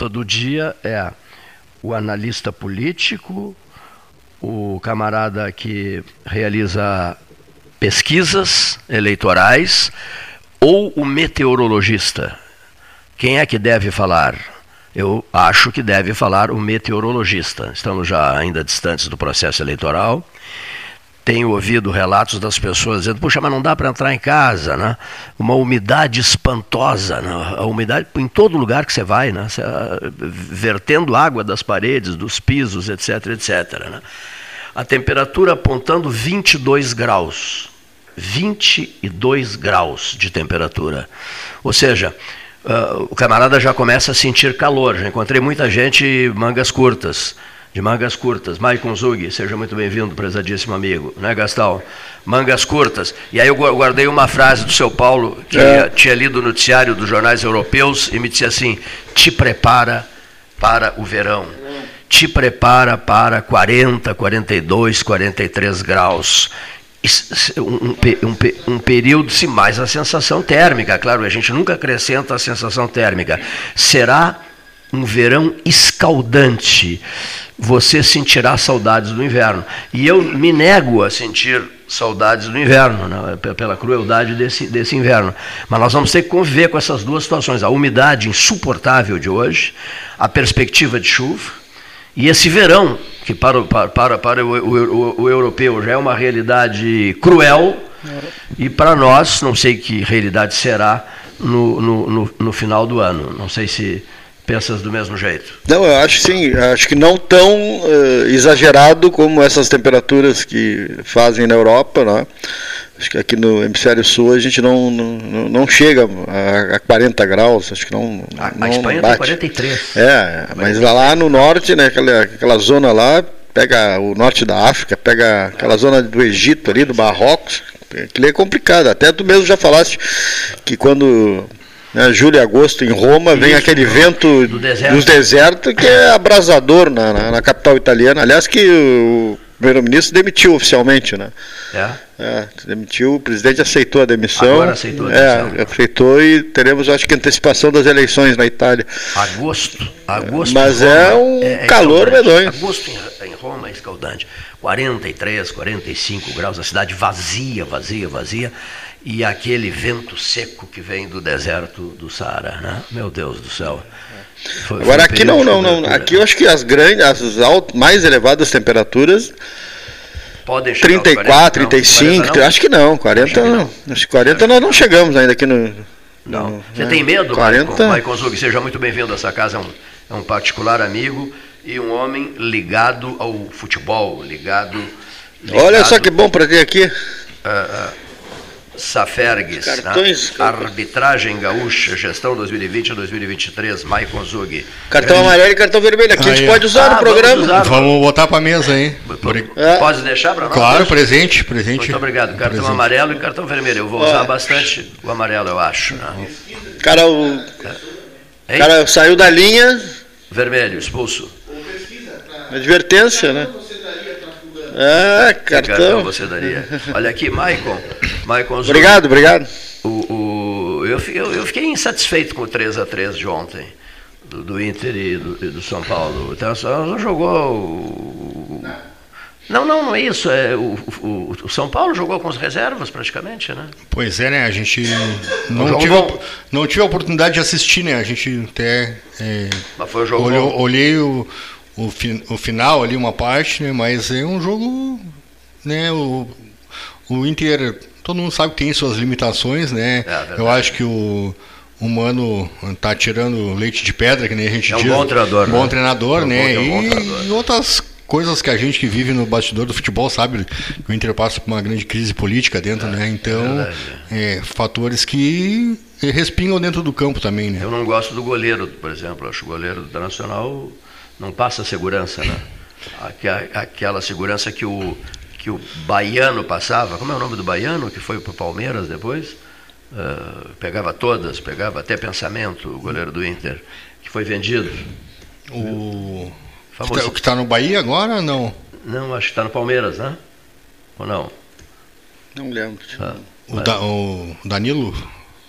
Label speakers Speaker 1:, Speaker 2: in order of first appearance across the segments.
Speaker 1: pergunta do dia é: o analista político, o camarada que realiza pesquisas eleitorais ou o meteorologista? Quem é que deve falar? Eu acho que deve falar o meteorologista. Estamos já ainda distantes do processo eleitoral tenho ouvido relatos das pessoas dizendo, puxa, mas não dá para entrar em casa, né? Uma umidade espantosa, né? a umidade em todo lugar que você vai, né? Uh, vertendo água das paredes, dos pisos, etc, etc. Né? A temperatura apontando 22 graus. 22 graus de temperatura. Ou seja, uh, o camarada já começa a sentir calor. Já encontrei muita gente mangas curtas de mangas curtas. Maicon Zug, seja muito bem-vindo, prezadíssimo amigo, né, Gastão? Mangas curtas. E aí eu guardei uma frase do seu Paulo, que é. tinha lido o noticiário dos jornais europeus e me disse assim: te prepara para o verão. Te prepara para 40, 42, 43 graus. Um, um, um, período, se mais a sensação térmica, claro, a gente nunca acrescenta a sensação térmica. Será um verão escaldante você sentirá saudades do inverno. E eu me nego a sentir saudades do inverno, né, pela crueldade desse, desse inverno. Mas nós vamos ter que conviver com essas duas situações: a umidade insuportável de hoje, a perspectiva de chuva, e esse verão, que para, para, para o, o, o europeu já é uma realidade cruel, e para nós, não sei que realidade será no, no, no, no final do ano. Não sei se Pensas do mesmo jeito?
Speaker 2: Não, eu acho sim. Acho que não tão uh, exagerado como essas temperaturas que fazem na Europa, né? Acho que aqui no hemisfério sul a gente não, não, não chega a, a 40 graus, acho que não.
Speaker 1: A,
Speaker 2: não
Speaker 1: a Espanha bate. tem 43.
Speaker 2: É, mas lá, lá no norte, né, aquela, aquela zona lá, pega o norte da África, pega aquela zona do Egito ali, do Marrocos, aquilo é complicado. Até tu mesmo já falaste que quando né, julho e agosto em Roma, Isso, vem aquele vento do deserto. dos desertos que é abrasador na, na, na capital italiana. Aliás, que o primeiro-ministro demitiu oficialmente, né? É. é. demitiu, o presidente aceitou a demissão.
Speaker 1: Agora aceitou a demissão.
Speaker 2: É, aceitou e teremos, acho que, antecipação das eleições na Itália.
Speaker 1: Agosto, agosto.
Speaker 2: Mas é um é, é calor medonho.
Speaker 1: Agosto em, em Roma é escaldante. 43, 45 graus, a cidade vazia, vazia, vazia e aquele vento seco que vem do deserto do Saara, né? Meu Deus do céu.
Speaker 2: Foi, Agora foi aqui não, não, não. Aqui eu acho que as grandes, as alt, mais elevadas temperaturas
Speaker 1: Podem
Speaker 2: chegar 34, 35, não, acho que não, 40 não. Acho que 40 nós não chegamos ainda aqui no.
Speaker 1: Não. No, Você né? tem medo, 40... Maicon Zug? Seja muito bem-vindo. Essa casa é um, é um particular amigo e um homem ligado ao futebol, ligado. ligado
Speaker 2: Olha só que bom para ter aqui. Uh,
Speaker 1: uh, Safergues, né? Cartões, né? Arbitragem Gaúcha, Gestão 2020-2023, Maicon Zug.
Speaker 2: Cartão Grande... amarelo e cartão vermelho. Aqui Aí. a gente pode usar ah, no programa. Vamos, usar,
Speaker 3: vamos botar para mesa, hein?
Speaker 1: É. Pode deixar para nós?
Speaker 3: Claro, presente, presente.
Speaker 1: Muito obrigado. Cartão presente. amarelo e cartão vermelho. Eu vou usar bastante o amarelo, eu acho. Né?
Speaker 2: Cara, o... É. cara saiu da linha.
Speaker 1: Vermelho, expulso.
Speaker 2: Advertência, né?
Speaker 1: Ah, cartão. cartão você daria. Olha aqui, Maicon. Maicon
Speaker 2: obrigado, obrigado.
Speaker 1: O, o, eu, eu, eu, fiquei insatisfeito com o 3x3 de ontem, do, do Inter e do, e do, São Paulo. O Internacional não jogou. O, não, não, não é isso. É, o, o, o, São Paulo jogou com as reservas praticamente, né?
Speaker 3: Pois é, né? A gente não, tive, a, não tive a oportunidade de assistir, né? A gente até. É,
Speaker 1: Mas foi um jogo
Speaker 3: olhou, olhei o, o, fi, o final ali, uma parte, né? Mas é um jogo. Né, o, o Inter, todo mundo sabe que tem suas limitações, né? É, Eu acho que o humano está tirando leite de pedra, que nem a gente
Speaker 1: é
Speaker 3: um
Speaker 1: diz. Bom treinador,
Speaker 3: bom né? treinador, é um né? Bom, é um bom treinador. E outras coisas que a gente que vive no bastidor do futebol sabe que o Inter passa por uma grande crise política dentro, é, né? Então, é, é, fatores que respingam dentro do campo também, né?
Speaker 1: Eu não gosto do goleiro, por exemplo. Acho o goleiro do Nacional não passa segurança, né? Aquela segurança que o, que o baiano passava. Como é o nome do baiano que foi para o Palmeiras depois? Uh, pegava todas, pegava até pensamento, o goleiro do Inter, que foi vendido.
Speaker 3: O Famoso... que está tá no Bahia agora não?
Speaker 1: Não, acho que está no Palmeiras, né? Ou não?
Speaker 2: Não lembro. Ah,
Speaker 3: o, da, o, Danilo?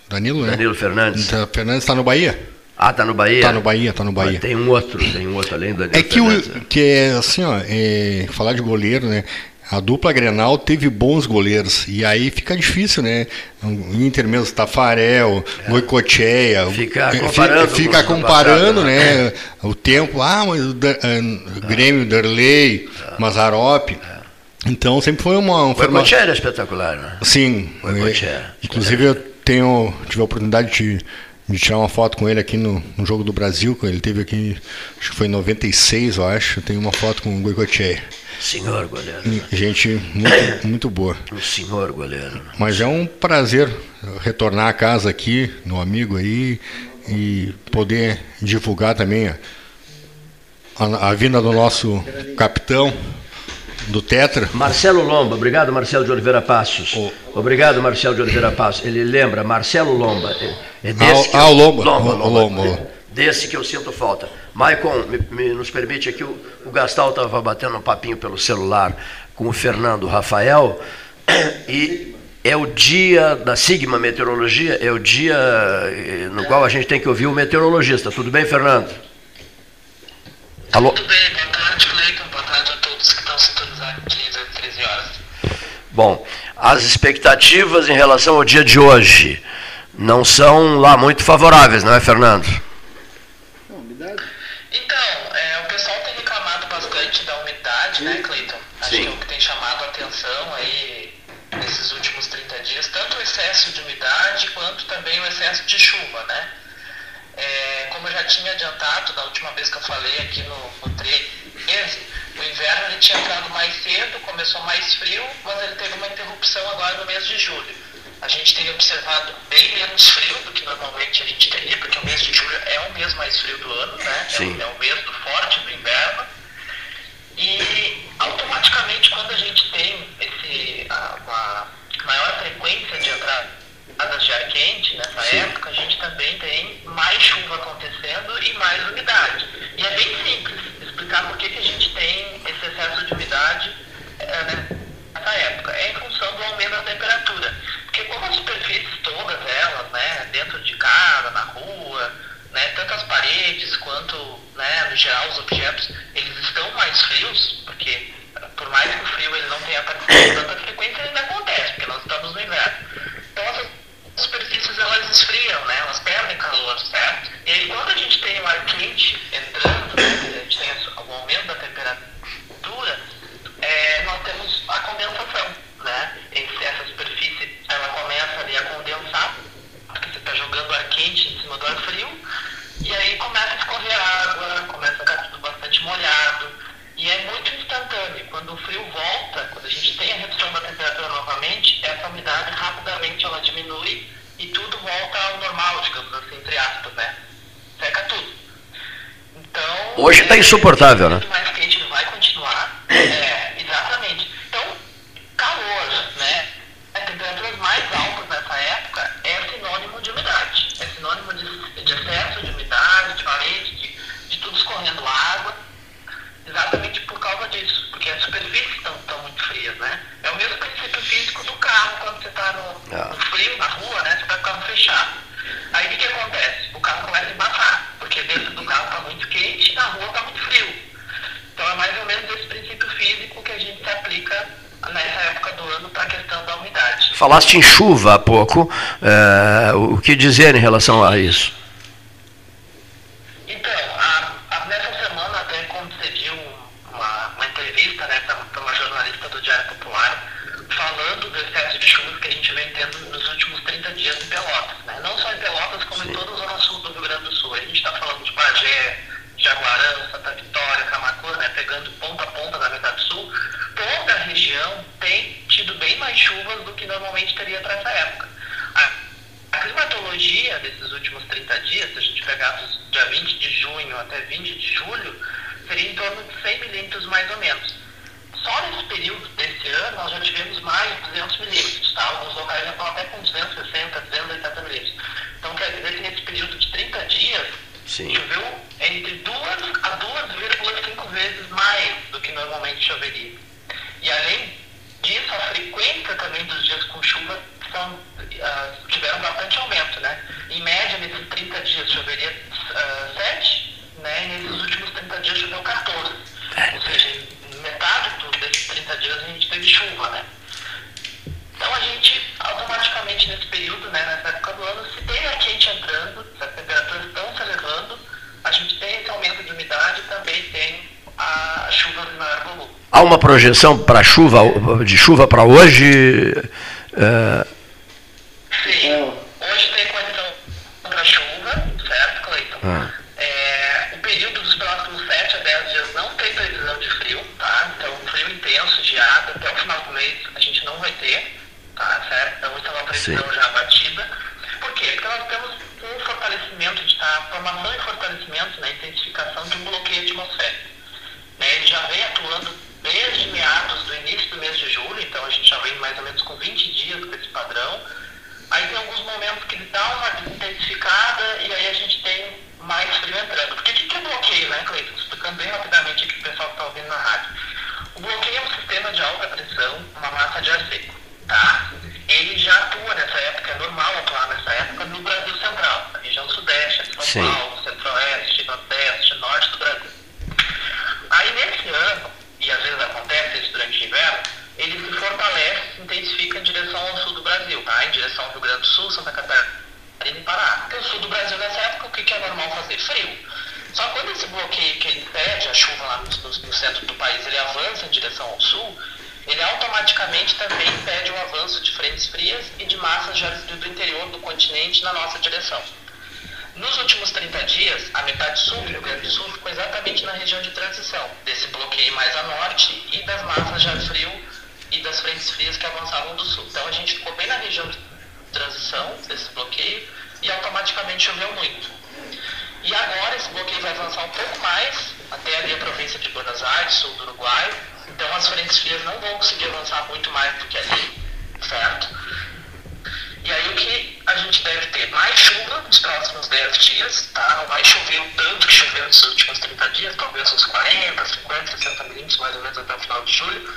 Speaker 3: Danilo,
Speaker 1: né? Danilo Fernandes.
Speaker 3: Fernandes está no Bahia?
Speaker 1: Ah, tá no Bahia?
Speaker 3: Tá no Bahia, tá no Bahia.
Speaker 1: Mas tem um outro, tem um outro além do
Speaker 3: É que, o, que é assim, ó, é, falar de goleiro, né? A dupla Grenal teve bons goleiros. E aí fica difícil, né? O Inter mesmo, Tafarel, é. Goicocheia.
Speaker 1: Fica comparando.
Speaker 3: Fica, fica comparando, passado, né? né? O tempo. Ah, mas o, o Grêmio, Derlei, é. Mazarop. É. Então sempre foi uma.
Speaker 1: Um forma... era espetacular, né?
Speaker 3: Sim. É, inclusive eu tenho, tive a oportunidade de, de tirar uma foto com ele aqui no, no Jogo do Brasil, ele teve aqui, acho que foi em 96, eu acho. Tem uma foto com o Goicocheia.
Speaker 1: Senhor goleiro.
Speaker 3: Gente muito, muito boa.
Speaker 1: O senhor goleiro.
Speaker 3: Mas é um prazer retornar a casa aqui, no amigo aí, e poder divulgar também a, a, a vinda do nosso capitão do Tetra.
Speaker 1: Marcelo Lomba, obrigado Marcelo de Oliveira Passos. Oh. Obrigado Marcelo de Oliveira Passos. Ele lembra, Marcelo Lomba. É, é desse ah,
Speaker 3: ah o Lomba. Lomba, Lomba. Lomba.
Speaker 1: Desse que eu sinto falta. Maicon, me, me, nos permite aqui, o, o Gastal estava batendo um papinho pelo celular com o Fernando Rafael, e é o dia da Sigma Meteorologia, é o dia eh, no qual a gente tem que ouvir o meteorologista. Tudo bem, Fernando?
Speaker 4: Alô? Tudo bem, boa tarde, Cleiton, boa tarde a todos que estão sintonizados aqui às 13 horas.
Speaker 1: Bom, as expectativas em relação ao dia de hoje não são lá muito favoráveis, não é, Fernando?
Speaker 4: né, Cleiton? Acho Sim. que é o que tem chamado a atenção aí nesses últimos 30 dias, tanto o excesso de umidade quanto também o excesso de chuva, né? É, como eu já tinha adiantado da última vez que eu falei aqui no, no 13, o inverno ele tinha entrado mais cedo, começou mais frio, mas ele teve uma interrupção agora no mês de julho. A gente tem observado bem menos frio do que normalmente a gente teria, porque o mês de julho é o mês mais frio do ano, né? É o, é o mês do forte do inverno. E automaticamente quando a gente tem esse, uma maior frequência de entradas de ar quente nessa Sim. época, a gente também tem mais chuva acontecendo e mais umidade. E é bem simples explicar por que, que a gente tem esse excesso de umidade é, nessa época. É em função do aumento da temperatura. Paredes quanto, né, no geral, os objetos, eles estão mais frios, porque por mais que o frio ele não tenha aparecido com tanta frequência, ainda acontece, porque nós estamos no inverno. Então, essas superfícies, elas esfriam, né, elas perdem calor, certo? E aí, quando a gente tem o ar quente
Speaker 1: Hoje está insuportável, né? Falaste em chuva há pouco, é, o que dizer em relação a isso? Há uma projeção para chuva, de chuva para hoje? É...
Speaker 4: Sim. Hoje tem condição para chuva, certo, Cleiton? Ah. É, o período dos próximos 7 a 10 dias não tem previsão de frio, tá? Então, frio intenso, geado, até o final do mês a gente não vai ter, tá? Certo? Então, isso é uma previsão Sim. já batida. Por quê? Porque nós temos um fortalecimento, de, a formação e fortalecimento né, intensificação de um bloqueio atmosférico. Né? Ele já vem atuando desde meados do início do mês de julho, então a gente já vem mais ou menos com 20 dias com esse padrão. Aí tem alguns momentos que ele dá uma intensificada e aí a gente tem mais frio entrando. Porque o que é bloqueio, né, Cleiton? Explicando bem rapidamente aqui para o pessoal que está ouvindo na rádio. O bloqueio é um sistema de alta pressão, uma massa de ar seco, tá? Ele já atua nessa época, é normal atuar nessa época no Brasil Central, na região sudeste, São Sim. Paulo, centro-oeste, nordeste, norte do Brasil. Aí nesse ano, e às vezes acontece isso durante o inverno, ele se fortalece, se intensifica em direção ao sul do Brasil, tá? em direção ao Rio Grande do Sul, Santa Catarina e Pará. O sul do Brasil nessa época, o que é normal fazer? Frio. Só quando esse bloqueio que ele pede a chuva lá no, no centro do país, ele avança em direção ao sul, ele automaticamente também impede o avanço de frentes frias e de massas de ar frio do interior do continente na nossa direção. Nos últimos 30 dias, a metade sul do Rio Grande do Sul ficou exatamente na região de transição, desse bloqueio mais a norte e das massas ar frio e das frentes frias que avançavam do sul. Então a gente ficou bem na região de transição desse bloqueio e automaticamente choveu muito. E agora esse bloqueio vai avançar um pouco mais, até ali a província de Buenos Aires, sul do Uruguai. Então as frentes frias não vão conseguir avançar muito mais do que ali, certo? E aí o que a gente deve ter? Mais chuva nos próximos 10 dias, tá? Não vai chover o tanto que choveu nos últimos 30 dias, talvez uns 40, 50, 60 milímetros mais ou menos até o final de julho.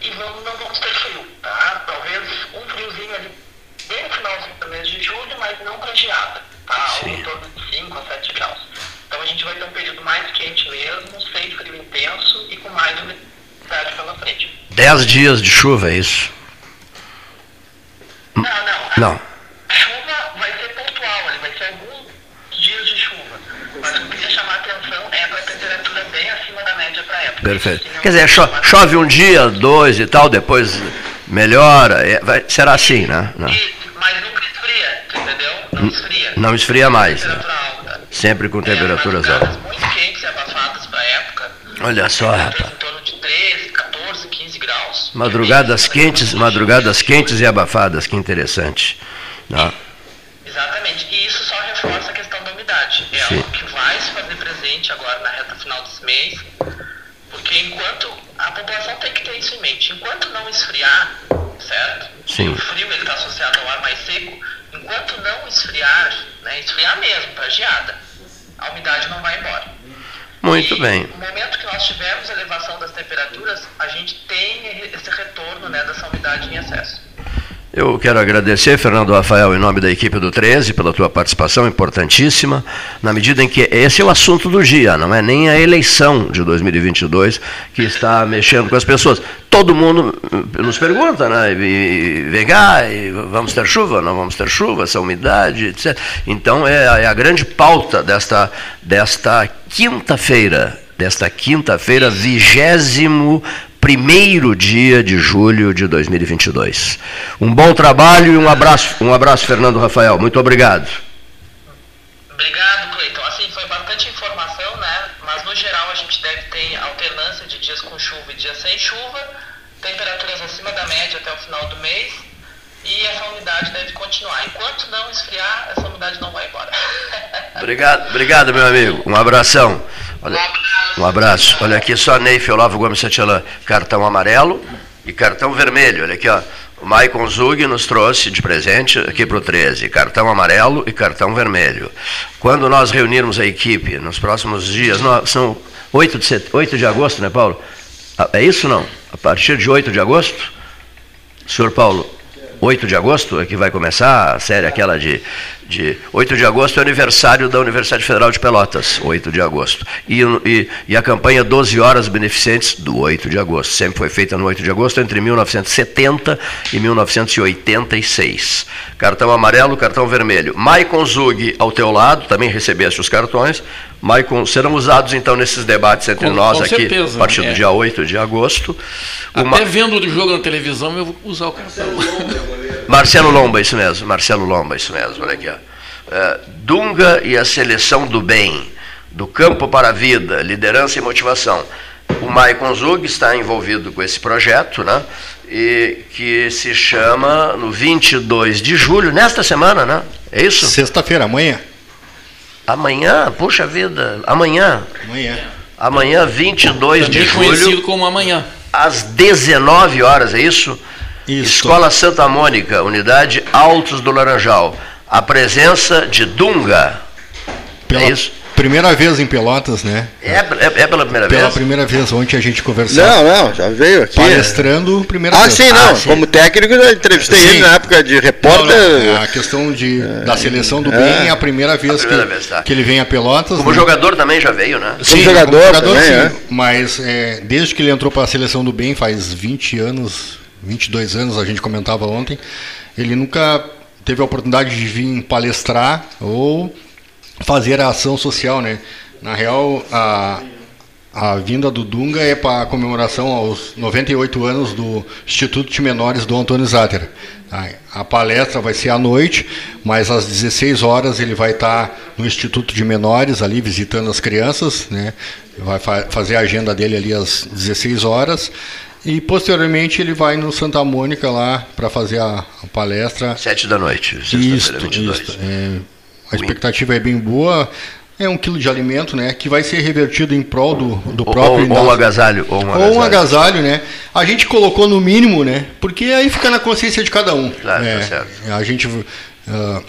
Speaker 4: E não, não vamos ter frio, tá? Talvez um friozinho ali bem no finalzinho do mês de julho, mas não para geada, tá? Algo em torno de 5 a 7 graus. Então a gente vai ter um período mais quente mesmo, sem frio intenso e com mais umidade pela frente.
Speaker 1: 10 dias de chuva, é isso?
Speaker 4: Não, não.
Speaker 1: Não.
Speaker 4: Chuva vai ser pontual, vai ser alguns dias de chuva. Mas o que queria chamar a atenção é para a temperatura bem acima da média para a época.
Speaker 1: Perfeito. Quer dizer, cho chove um dia, dois e tal, depois melhora. É, vai, será assim, né?
Speaker 4: Não. mas nunca esfria, entendeu? Não esfria.
Speaker 1: Não esfria mais. Né? Sempre com temperaturas é, altas.
Speaker 4: Muito quentes e abafadas para a época.
Speaker 1: Olha só, rapaz. Madrugadas quentes, madrugadas quentes e abafadas, que interessante. Não.
Speaker 4: Exatamente. E isso só reforça a questão da umidade. É Sim. algo que vai se fazer presente agora na reta final desse mês, porque enquanto a população tem que ter isso em mente, enquanto não esfriar, certo?
Speaker 1: Sim.
Speaker 4: O frio está associado ao ar mais seco, enquanto não esfriar, né, esfriar mesmo para geada, a umidade não vai embora.
Speaker 1: Muito
Speaker 4: e
Speaker 1: bem.
Speaker 4: No momento que nós tivermos elevação das temperaturas, a gente tem esse retorno né, dessa umidade em excesso.
Speaker 1: Eu quero agradecer, Fernando Rafael, em nome da equipe do 13, pela tua participação importantíssima, na medida em que esse é o assunto do dia, não é nem a eleição de 2022 que está mexendo com as pessoas. Todo mundo nos pergunta, né? E, vem cá, e vamos ter chuva? Não vamos ter chuva, essa umidade, etc. Então é, é a grande pauta desta, desta quinta-feira, desta quinta-feira, vigésimo primeiro dia de julho de 2022. Um bom trabalho e um abraço, um abraço, Fernando Rafael. Muito obrigado.
Speaker 4: Obrigado, Cleiton. Assim, foi bastante informação, né? Mas no geral a gente deve ter alternância de dias com chuva e dias sem chuva, temperaturas acima da média até o final do mês e essa umidade deve continuar. Enquanto não esfriar, essa umidade não vai embora.
Speaker 1: obrigado, obrigado, meu amigo. Um abração. Olha, um abraço. Olha aqui só Neif Olavo Gomes Santillan, cartão amarelo e cartão vermelho. Olha aqui, ó. O Maicon Zug nos trouxe de presente aqui para o 13, cartão amarelo e cartão vermelho. Quando nós reunirmos a equipe nos próximos dias, nós, são 8 de, 8 de agosto, né, Paulo? Ah, é isso não? A partir de 8 de agosto? Senhor Paulo, 8 de agosto é que vai começar a série aquela de, de 8 de agosto é aniversário da Universidade Federal de Pelotas, 8 de agosto. E, e, e, a campanha 12 Horas Beneficentes do 8 de agosto. Sempre foi feita no 8 de agosto, entre 1970 e 1986. Cartão amarelo, cartão vermelho. Maicon Zug ao teu lado, também recebeste os cartões. Maicon, serão usados então nesses debates entre
Speaker 5: com,
Speaker 1: nós
Speaker 5: com
Speaker 1: aqui,
Speaker 5: certeza,
Speaker 1: a partir
Speaker 5: é.
Speaker 1: do dia 8 de agosto.
Speaker 5: Até vendo o jogo na televisão, eu vou usar o cartão.
Speaker 1: Marcelo Lomba, isso mesmo, Marcelo Lomba, isso mesmo, olha aqui. Ó. Uh, Dunga e a seleção do bem, do campo para a vida, liderança e motivação. O Maicon Zug está envolvido com esse projeto, né? E que se chama no 22 de julho, nesta semana, né? É isso?
Speaker 3: Sexta-feira, amanhã.
Speaker 1: Amanhã, puxa vida, amanhã.
Speaker 3: Amanhã.
Speaker 1: Amanhã, 22
Speaker 5: Também
Speaker 1: de
Speaker 5: conhecido
Speaker 1: julho,
Speaker 5: como amanhã.
Speaker 1: às 19 horas, é isso?
Speaker 3: Isso.
Speaker 1: Escola Santa Mônica, unidade Altos do Laranjal. A presença de Dunga.
Speaker 3: Pela
Speaker 1: É isso?
Speaker 3: primeira vez em Pelotas, né?
Speaker 1: É, é, é pela primeira
Speaker 3: Pela
Speaker 1: vez?
Speaker 3: primeira vez, ontem a gente conversou.
Speaker 2: Não, não, já veio aqui.
Speaker 3: Palestrando, primeira
Speaker 2: Ah,
Speaker 3: vez.
Speaker 2: sim, não.
Speaker 1: Ah, sim.
Speaker 2: Como técnico, eu entrevistei
Speaker 3: Sim.
Speaker 2: ele na época de
Speaker 3: Não,
Speaker 2: repórter.
Speaker 3: não, é a questão de, da seleção do bem é a primeira vez,
Speaker 1: primeira
Speaker 3: que,
Speaker 1: vez, tá.
Speaker 3: que ele vem a Pelotas.
Speaker 1: Como
Speaker 3: né?
Speaker 1: jogador também já veio, né?
Speaker 3: Sim,
Speaker 2: jogador
Speaker 3: como
Speaker 2: também,
Speaker 3: sim,
Speaker 2: é.
Speaker 3: Mas é, desde que ele entrou para a seleção do bem, faz 20 anos, 22 anos, a gente comentava ontem, ele nunca teve a oportunidade de vir palestrar ou fazer a ação social, né? Na real, a, a vinda do Dunga é para a comemoração aos 98 anos do Instituto de Menores do Antônio Zatter. A, a palestra vai ser à noite, mas às 16 horas ele vai estar no Instituto de Menores ali visitando as crianças, né? Vai fa fazer a agenda dele ali às 16 horas e posteriormente ele vai no Santa Mônica lá para fazer a, a palestra.
Speaker 1: Sete da noite, sexta-feira 22.
Speaker 3: isto. É, a expectativa é bem boa. É um quilo de alimento, né? Que vai ser revertido em prol do, do
Speaker 1: Ou,
Speaker 3: próprio.
Speaker 1: ou um
Speaker 3: indá-
Speaker 1: agasalho. Ou um
Speaker 3: ou
Speaker 1: agasalho.
Speaker 3: um agasalho, né? A gente colocou no mínimo, né? Porque aí fica na consciência de cada um.
Speaker 1: Claro,
Speaker 3: né?
Speaker 1: tá certo.
Speaker 3: A gente ah,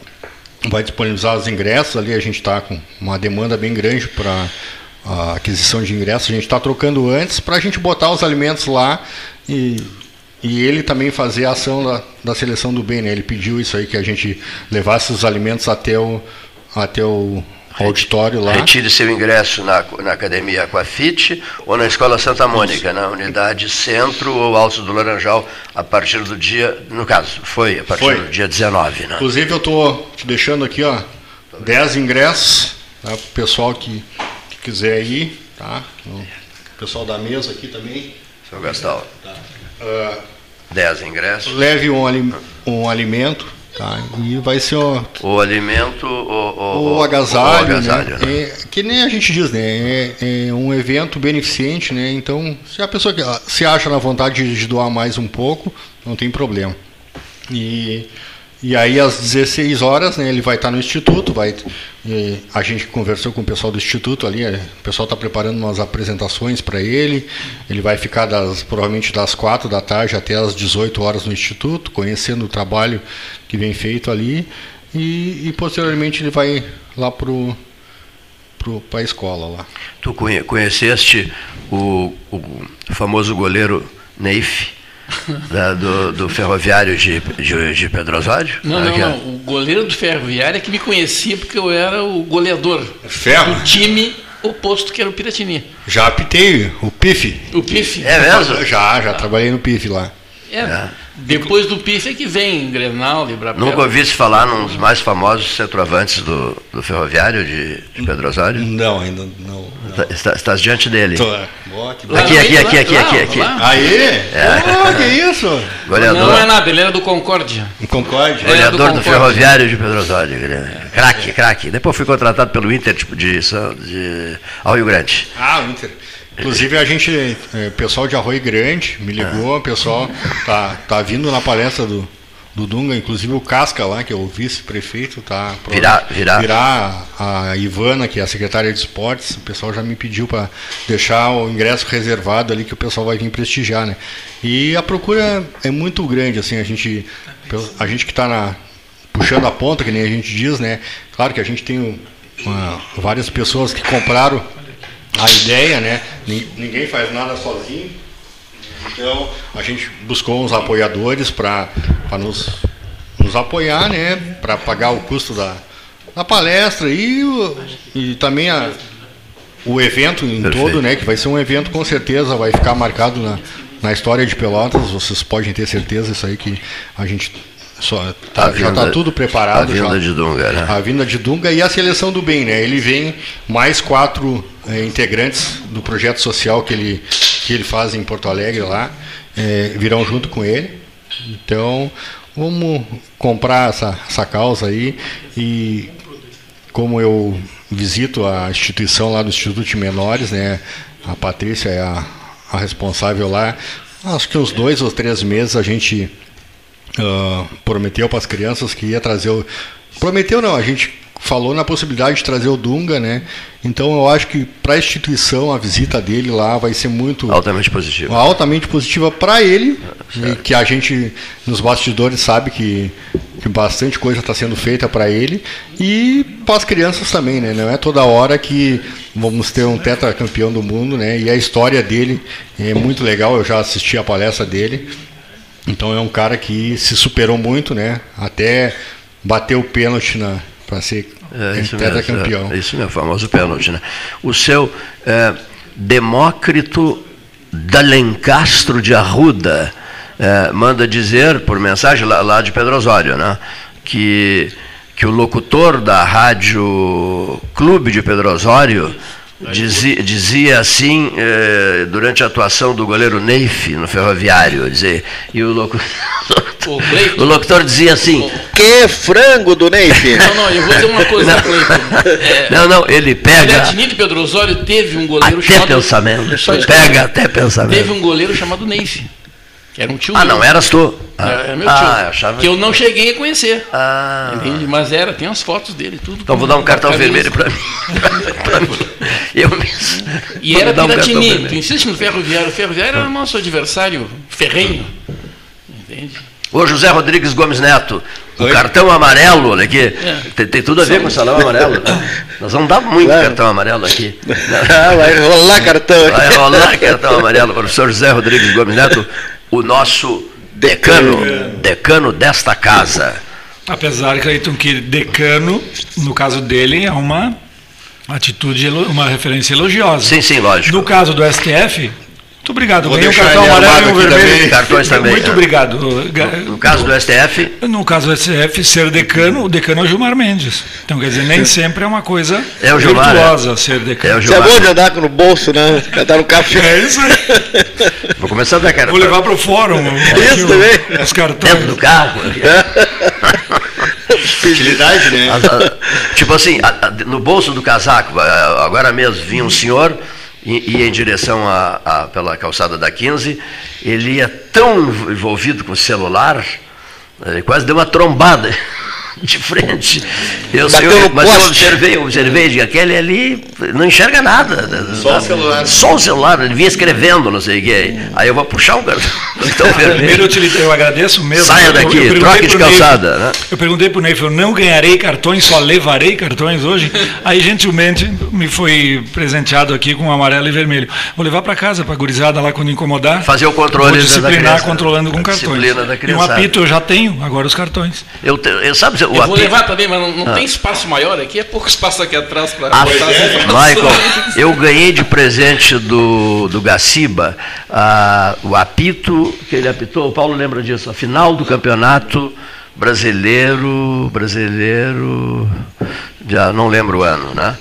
Speaker 3: vai disponibilizar os ingressos ali, a gente está com uma demanda bem grande para a aquisição de ingressos. A gente está trocando antes para a gente botar os alimentos lá e, e ele também fazer a ação da, da seleção do bem, né? Ele pediu isso aí, que a gente levasse os alimentos até o, até o auditório lá.
Speaker 1: Retire seu ingresso na, na Academia Aquafit ou na Escola Santa Mônica, na unidade Centro ou Alto do Laranjal, a partir do dia, no caso, foi a partir
Speaker 3: Foi.
Speaker 1: do dia 19, né?
Speaker 3: Inclusive eu estou te deixando aqui, ó, 10 ingressos, tá? Pro pessoal que quiser ir, tá? O pessoal da mesa aqui também.
Speaker 1: Seu Gastal,
Speaker 3: Ah,
Speaker 1: 10 ingressos.
Speaker 3: leve um, ali- um alimento, tá? E vai ser ó,
Speaker 1: O alimento, o,
Speaker 3: o, agasalho,
Speaker 1: o agasalho,
Speaker 3: né?
Speaker 1: né?
Speaker 3: É, que nem a gente diz, né? É, é um evento beneficente, né? Então, se a pessoa que- se acha na vontade de doar mais um pouco, não tem problema. E, e aí às 16 horas, né, ele vai estar no instituto, vai a gente conversou com o pessoal do instituto ali, é, o pessoal está preparando umas apresentações para ele. Ele vai ficar das provavelmente das 4 da tarde até as 18 horas no instituto, conhecendo o trabalho que vem feito ali e, e posteriormente ele vai lá pro para a escola lá.
Speaker 1: Tu conhe- conheceste o, o famoso goleiro Neif, da- do, do ferroviário de, de, de Pedro Osório?
Speaker 5: Não,
Speaker 1: Ah,
Speaker 5: não,
Speaker 1: é?
Speaker 5: não. O goleiro do Ferroviário é que me conhecia porque eu era o goleador
Speaker 3: Ferro?
Speaker 5: do time oposto que era o Piratini.
Speaker 3: Já apitei o PIF.
Speaker 5: O PIF.
Speaker 1: É mesmo?
Speaker 3: Já, já trabalhei no PIF lá.
Speaker 5: É, Depois do PIF é que vem Grenal, Librapel.
Speaker 1: Nunca ouvi se falar num dos mais famosos centroavantes do, do ferroviário de, de Pedro Osório?
Speaker 3: Não, ainda não.
Speaker 1: Tá- está- estás diante dele.
Speaker 3: Tô,
Speaker 5: Lá
Speaker 3: bom.
Speaker 1: Aqui, aqui, aqui,
Speaker 5: lá,
Speaker 1: aqui,
Speaker 5: lá,
Speaker 1: aqui, aqui.
Speaker 3: Aí? Oh, que isso?
Speaker 1: Goleador,
Speaker 5: Não é nada, ele era do Concórdia.
Speaker 3: Em Concorde?
Speaker 5: É.
Speaker 1: goleador
Speaker 5: do
Speaker 1: do,
Speaker 5: Concórdia.
Speaker 1: ferroviário de Pedro Osório. grande. Craque, craque. Depois fui contratado pelo Inter tipo, de, São- de, ao Rio Grande.
Speaker 3: Ah, o Inter. Inclusive a gente, é, pessoal de Arroio Grande me ligou, o pessoal tá, tá vindo na palestra do, do Dunga, inclusive o Casca lá, que é o vice-prefeito, tá
Speaker 1: Virar- virar.
Speaker 3: virar a Ivana, que é a secretária de esportes, o pessoal já me pediu para deixar o ingresso reservado ali que o pessoal vai vir prestigiar, né? E a procura é muito grande, assim, a gente a gente que está na puxando a ponta, que nem a gente diz, né? Claro que a gente tem uma- várias pessoas que compraram a ideia, né? Nin- Ninguém faz nada sozinho. Então, a gente buscou uns apoiadores para nos, nos apoiar, né? Para pagar o custo da, na palestra e, e também a, o evento em Perfeito. todo, né? Que vai ser um evento com certeza, vai ficar marcado na, na história de Pelotas. Vocês podem ter certeza isso aí que a gente só, tá, vinda, já está tudo preparado. A
Speaker 1: vinda
Speaker 3: já,
Speaker 1: de Dunga, né?
Speaker 3: A vinda de Dunga e a seleção do bem, né? Ele vem mais quatro é, integrantes do projeto social que ele, que ele faz em Porto Alegre lá, é, virão junto com ele. Então, vamos comprar essa, essa causa aí e como eu visito a instituição lá do Instituto de Menores, né? A Patrícia é a, a responsável lá. Acho que uns dois ou três meses a gente uh, prometeu para as crianças que ia trazer o. Prometeu não, a gente falou na possibilidade de trazer o Dunga, né? Então eu acho que para a instituição a visita dele lá vai ser muito
Speaker 1: altamente positiva.
Speaker 3: Altamente positiva para ele, que a gente nos bastidores sabe que, que bastante coisa está sendo feita para ele e para as crianças também, né? Não é toda hora que vamos ter um tetracampeão do mundo, né? E a história dele é muito legal. Eu já assisti a palestra dele. Então é um cara que se superou muito, né? Até bateu o pênalti para ser
Speaker 1: é, isso campeão. É, isso mesmo, famoso pênalti, né? O seu é, Demócrito D'Alencastro de Arruda é, manda dizer por mensagem lá, lá de Pedro Osório, né? Que que o locutor da rádio Clube de Pedro Osório Dizia, dizia assim eh, durante a atuação do goleiro Neif no ferroviário, dizer, e o, locutor, o, o locutor dizia assim:
Speaker 2: Que frango do Neif!
Speaker 5: Não, não, eu vou dizer uma coisa, não, Cleiton.
Speaker 1: É, não, não, ele pega.
Speaker 5: Aliás, Pedro Osório teve um goleiro
Speaker 1: até chamado. Pensamento, pega até pensamento.
Speaker 5: Teve um goleiro chamado Neif. Que era um tio
Speaker 1: Ah, não eras tu.
Speaker 5: Ah, era meu tio. Ah, achava que eu não cheguei a conhecer. Ah. Entende? Mas era, tem as fotos dele, tudo.
Speaker 1: Então vou dar um cartão vermelho para mim.
Speaker 5: eu E era Piratini. Um tu insiste no ferroviário. O ferroviário era nosso adversário ferrenho. Entende?
Speaker 1: Ô José Rodrigues Gomes Neto, o Oi? cartão amarelo, olha aqui, é. tem, tem, tudo a ver com o salão amarelo. Nós vamos dar muito claro. cartão amarelo aqui.
Speaker 2: Ah, vai rolar cartão
Speaker 1: aqui. Vai rolar cartão amarelo. Professor José Rodrigues Gomes Neto, o nosso decano, decano desta casa.
Speaker 6: Apesar, Cleiton, que decano, no caso dele, é uma atitude, uma referência elogiosa.
Speaker 1: Sim, sim, lógico.
Speaker 6: No caso do STF, muito obrigado. Ganhei um cartão amarelo e um vermelho. Também.
Speaker 1: Cartões também.
Speaker 6: Muito obrigado.
Speaker 1: No, no, caso do STF?
Speaker 6: No caso do STF, ser decano, o decano é o Gilmar Mendes. Então, quer dizer, nem sempre é uma coisa
Speaker 1: é o Gilmar,
Speaker 6: virtuosa é. ser decano.
Speaker 2: É o Gilmar. Você é bom de andar no bolso, né? Cantar no café.
Speaker 6: É isso aí.
Speaker 1: Vou começar a dar cara.
Speaker 6: Vou levar para o fórum.
Speaker 2: Isso também.
Speaker 1: Os cartões. Dentro do carro.
Speaker 2: Utilidade, né?
Speaker 1: tipo assim, no bolso do casaco, agora mesmo vinha um senhor ia em direção a, a, pela calçada da 15, ele ia tão envolvido com o celular, ele quase deu uma trombada de frente. Eu, eu, mas eu observei, observei de aquele ali não enxerga nada.
Speaker 2: Só o celular.
Speaker 1: Só o celular, ele vinha escrevendo, não sei o quê. Aí eu vou puxar um cartão
Speaker 6: Primeiro eu, eu agradeço mesmo.
Speaker 1: Saia daqui, eu, eu troque de calçada.
Speaker 6: Neif, né? Eu perguntei para o Neif, eu não ganharei cartões, só levarei cartões hoje. Aí gentilmente me foi presenteado aqui com amarelo e vermelho. Vou levar para casa, para a gurizada lá quando incomodar.
Speaker 1: Fazer o controle
Speaker 6: vou disciplinar controlando com cartões. E um apito eu já tenho, agora os cartões.
Speaker 1: Eu, eu sabe,
Speaker 5: eu vou levar também, mas não, não ah. tem espaço maior aqui, é pouco espaço aqui atrás para
Speaker 1: ah, botar é. Michael, eu ganhei de presente do, do Gaciba o apito que ele apitou, o Paulo lembra disso, a final do campeonato brasileiro, brasileiro, já não lembro o ano, né?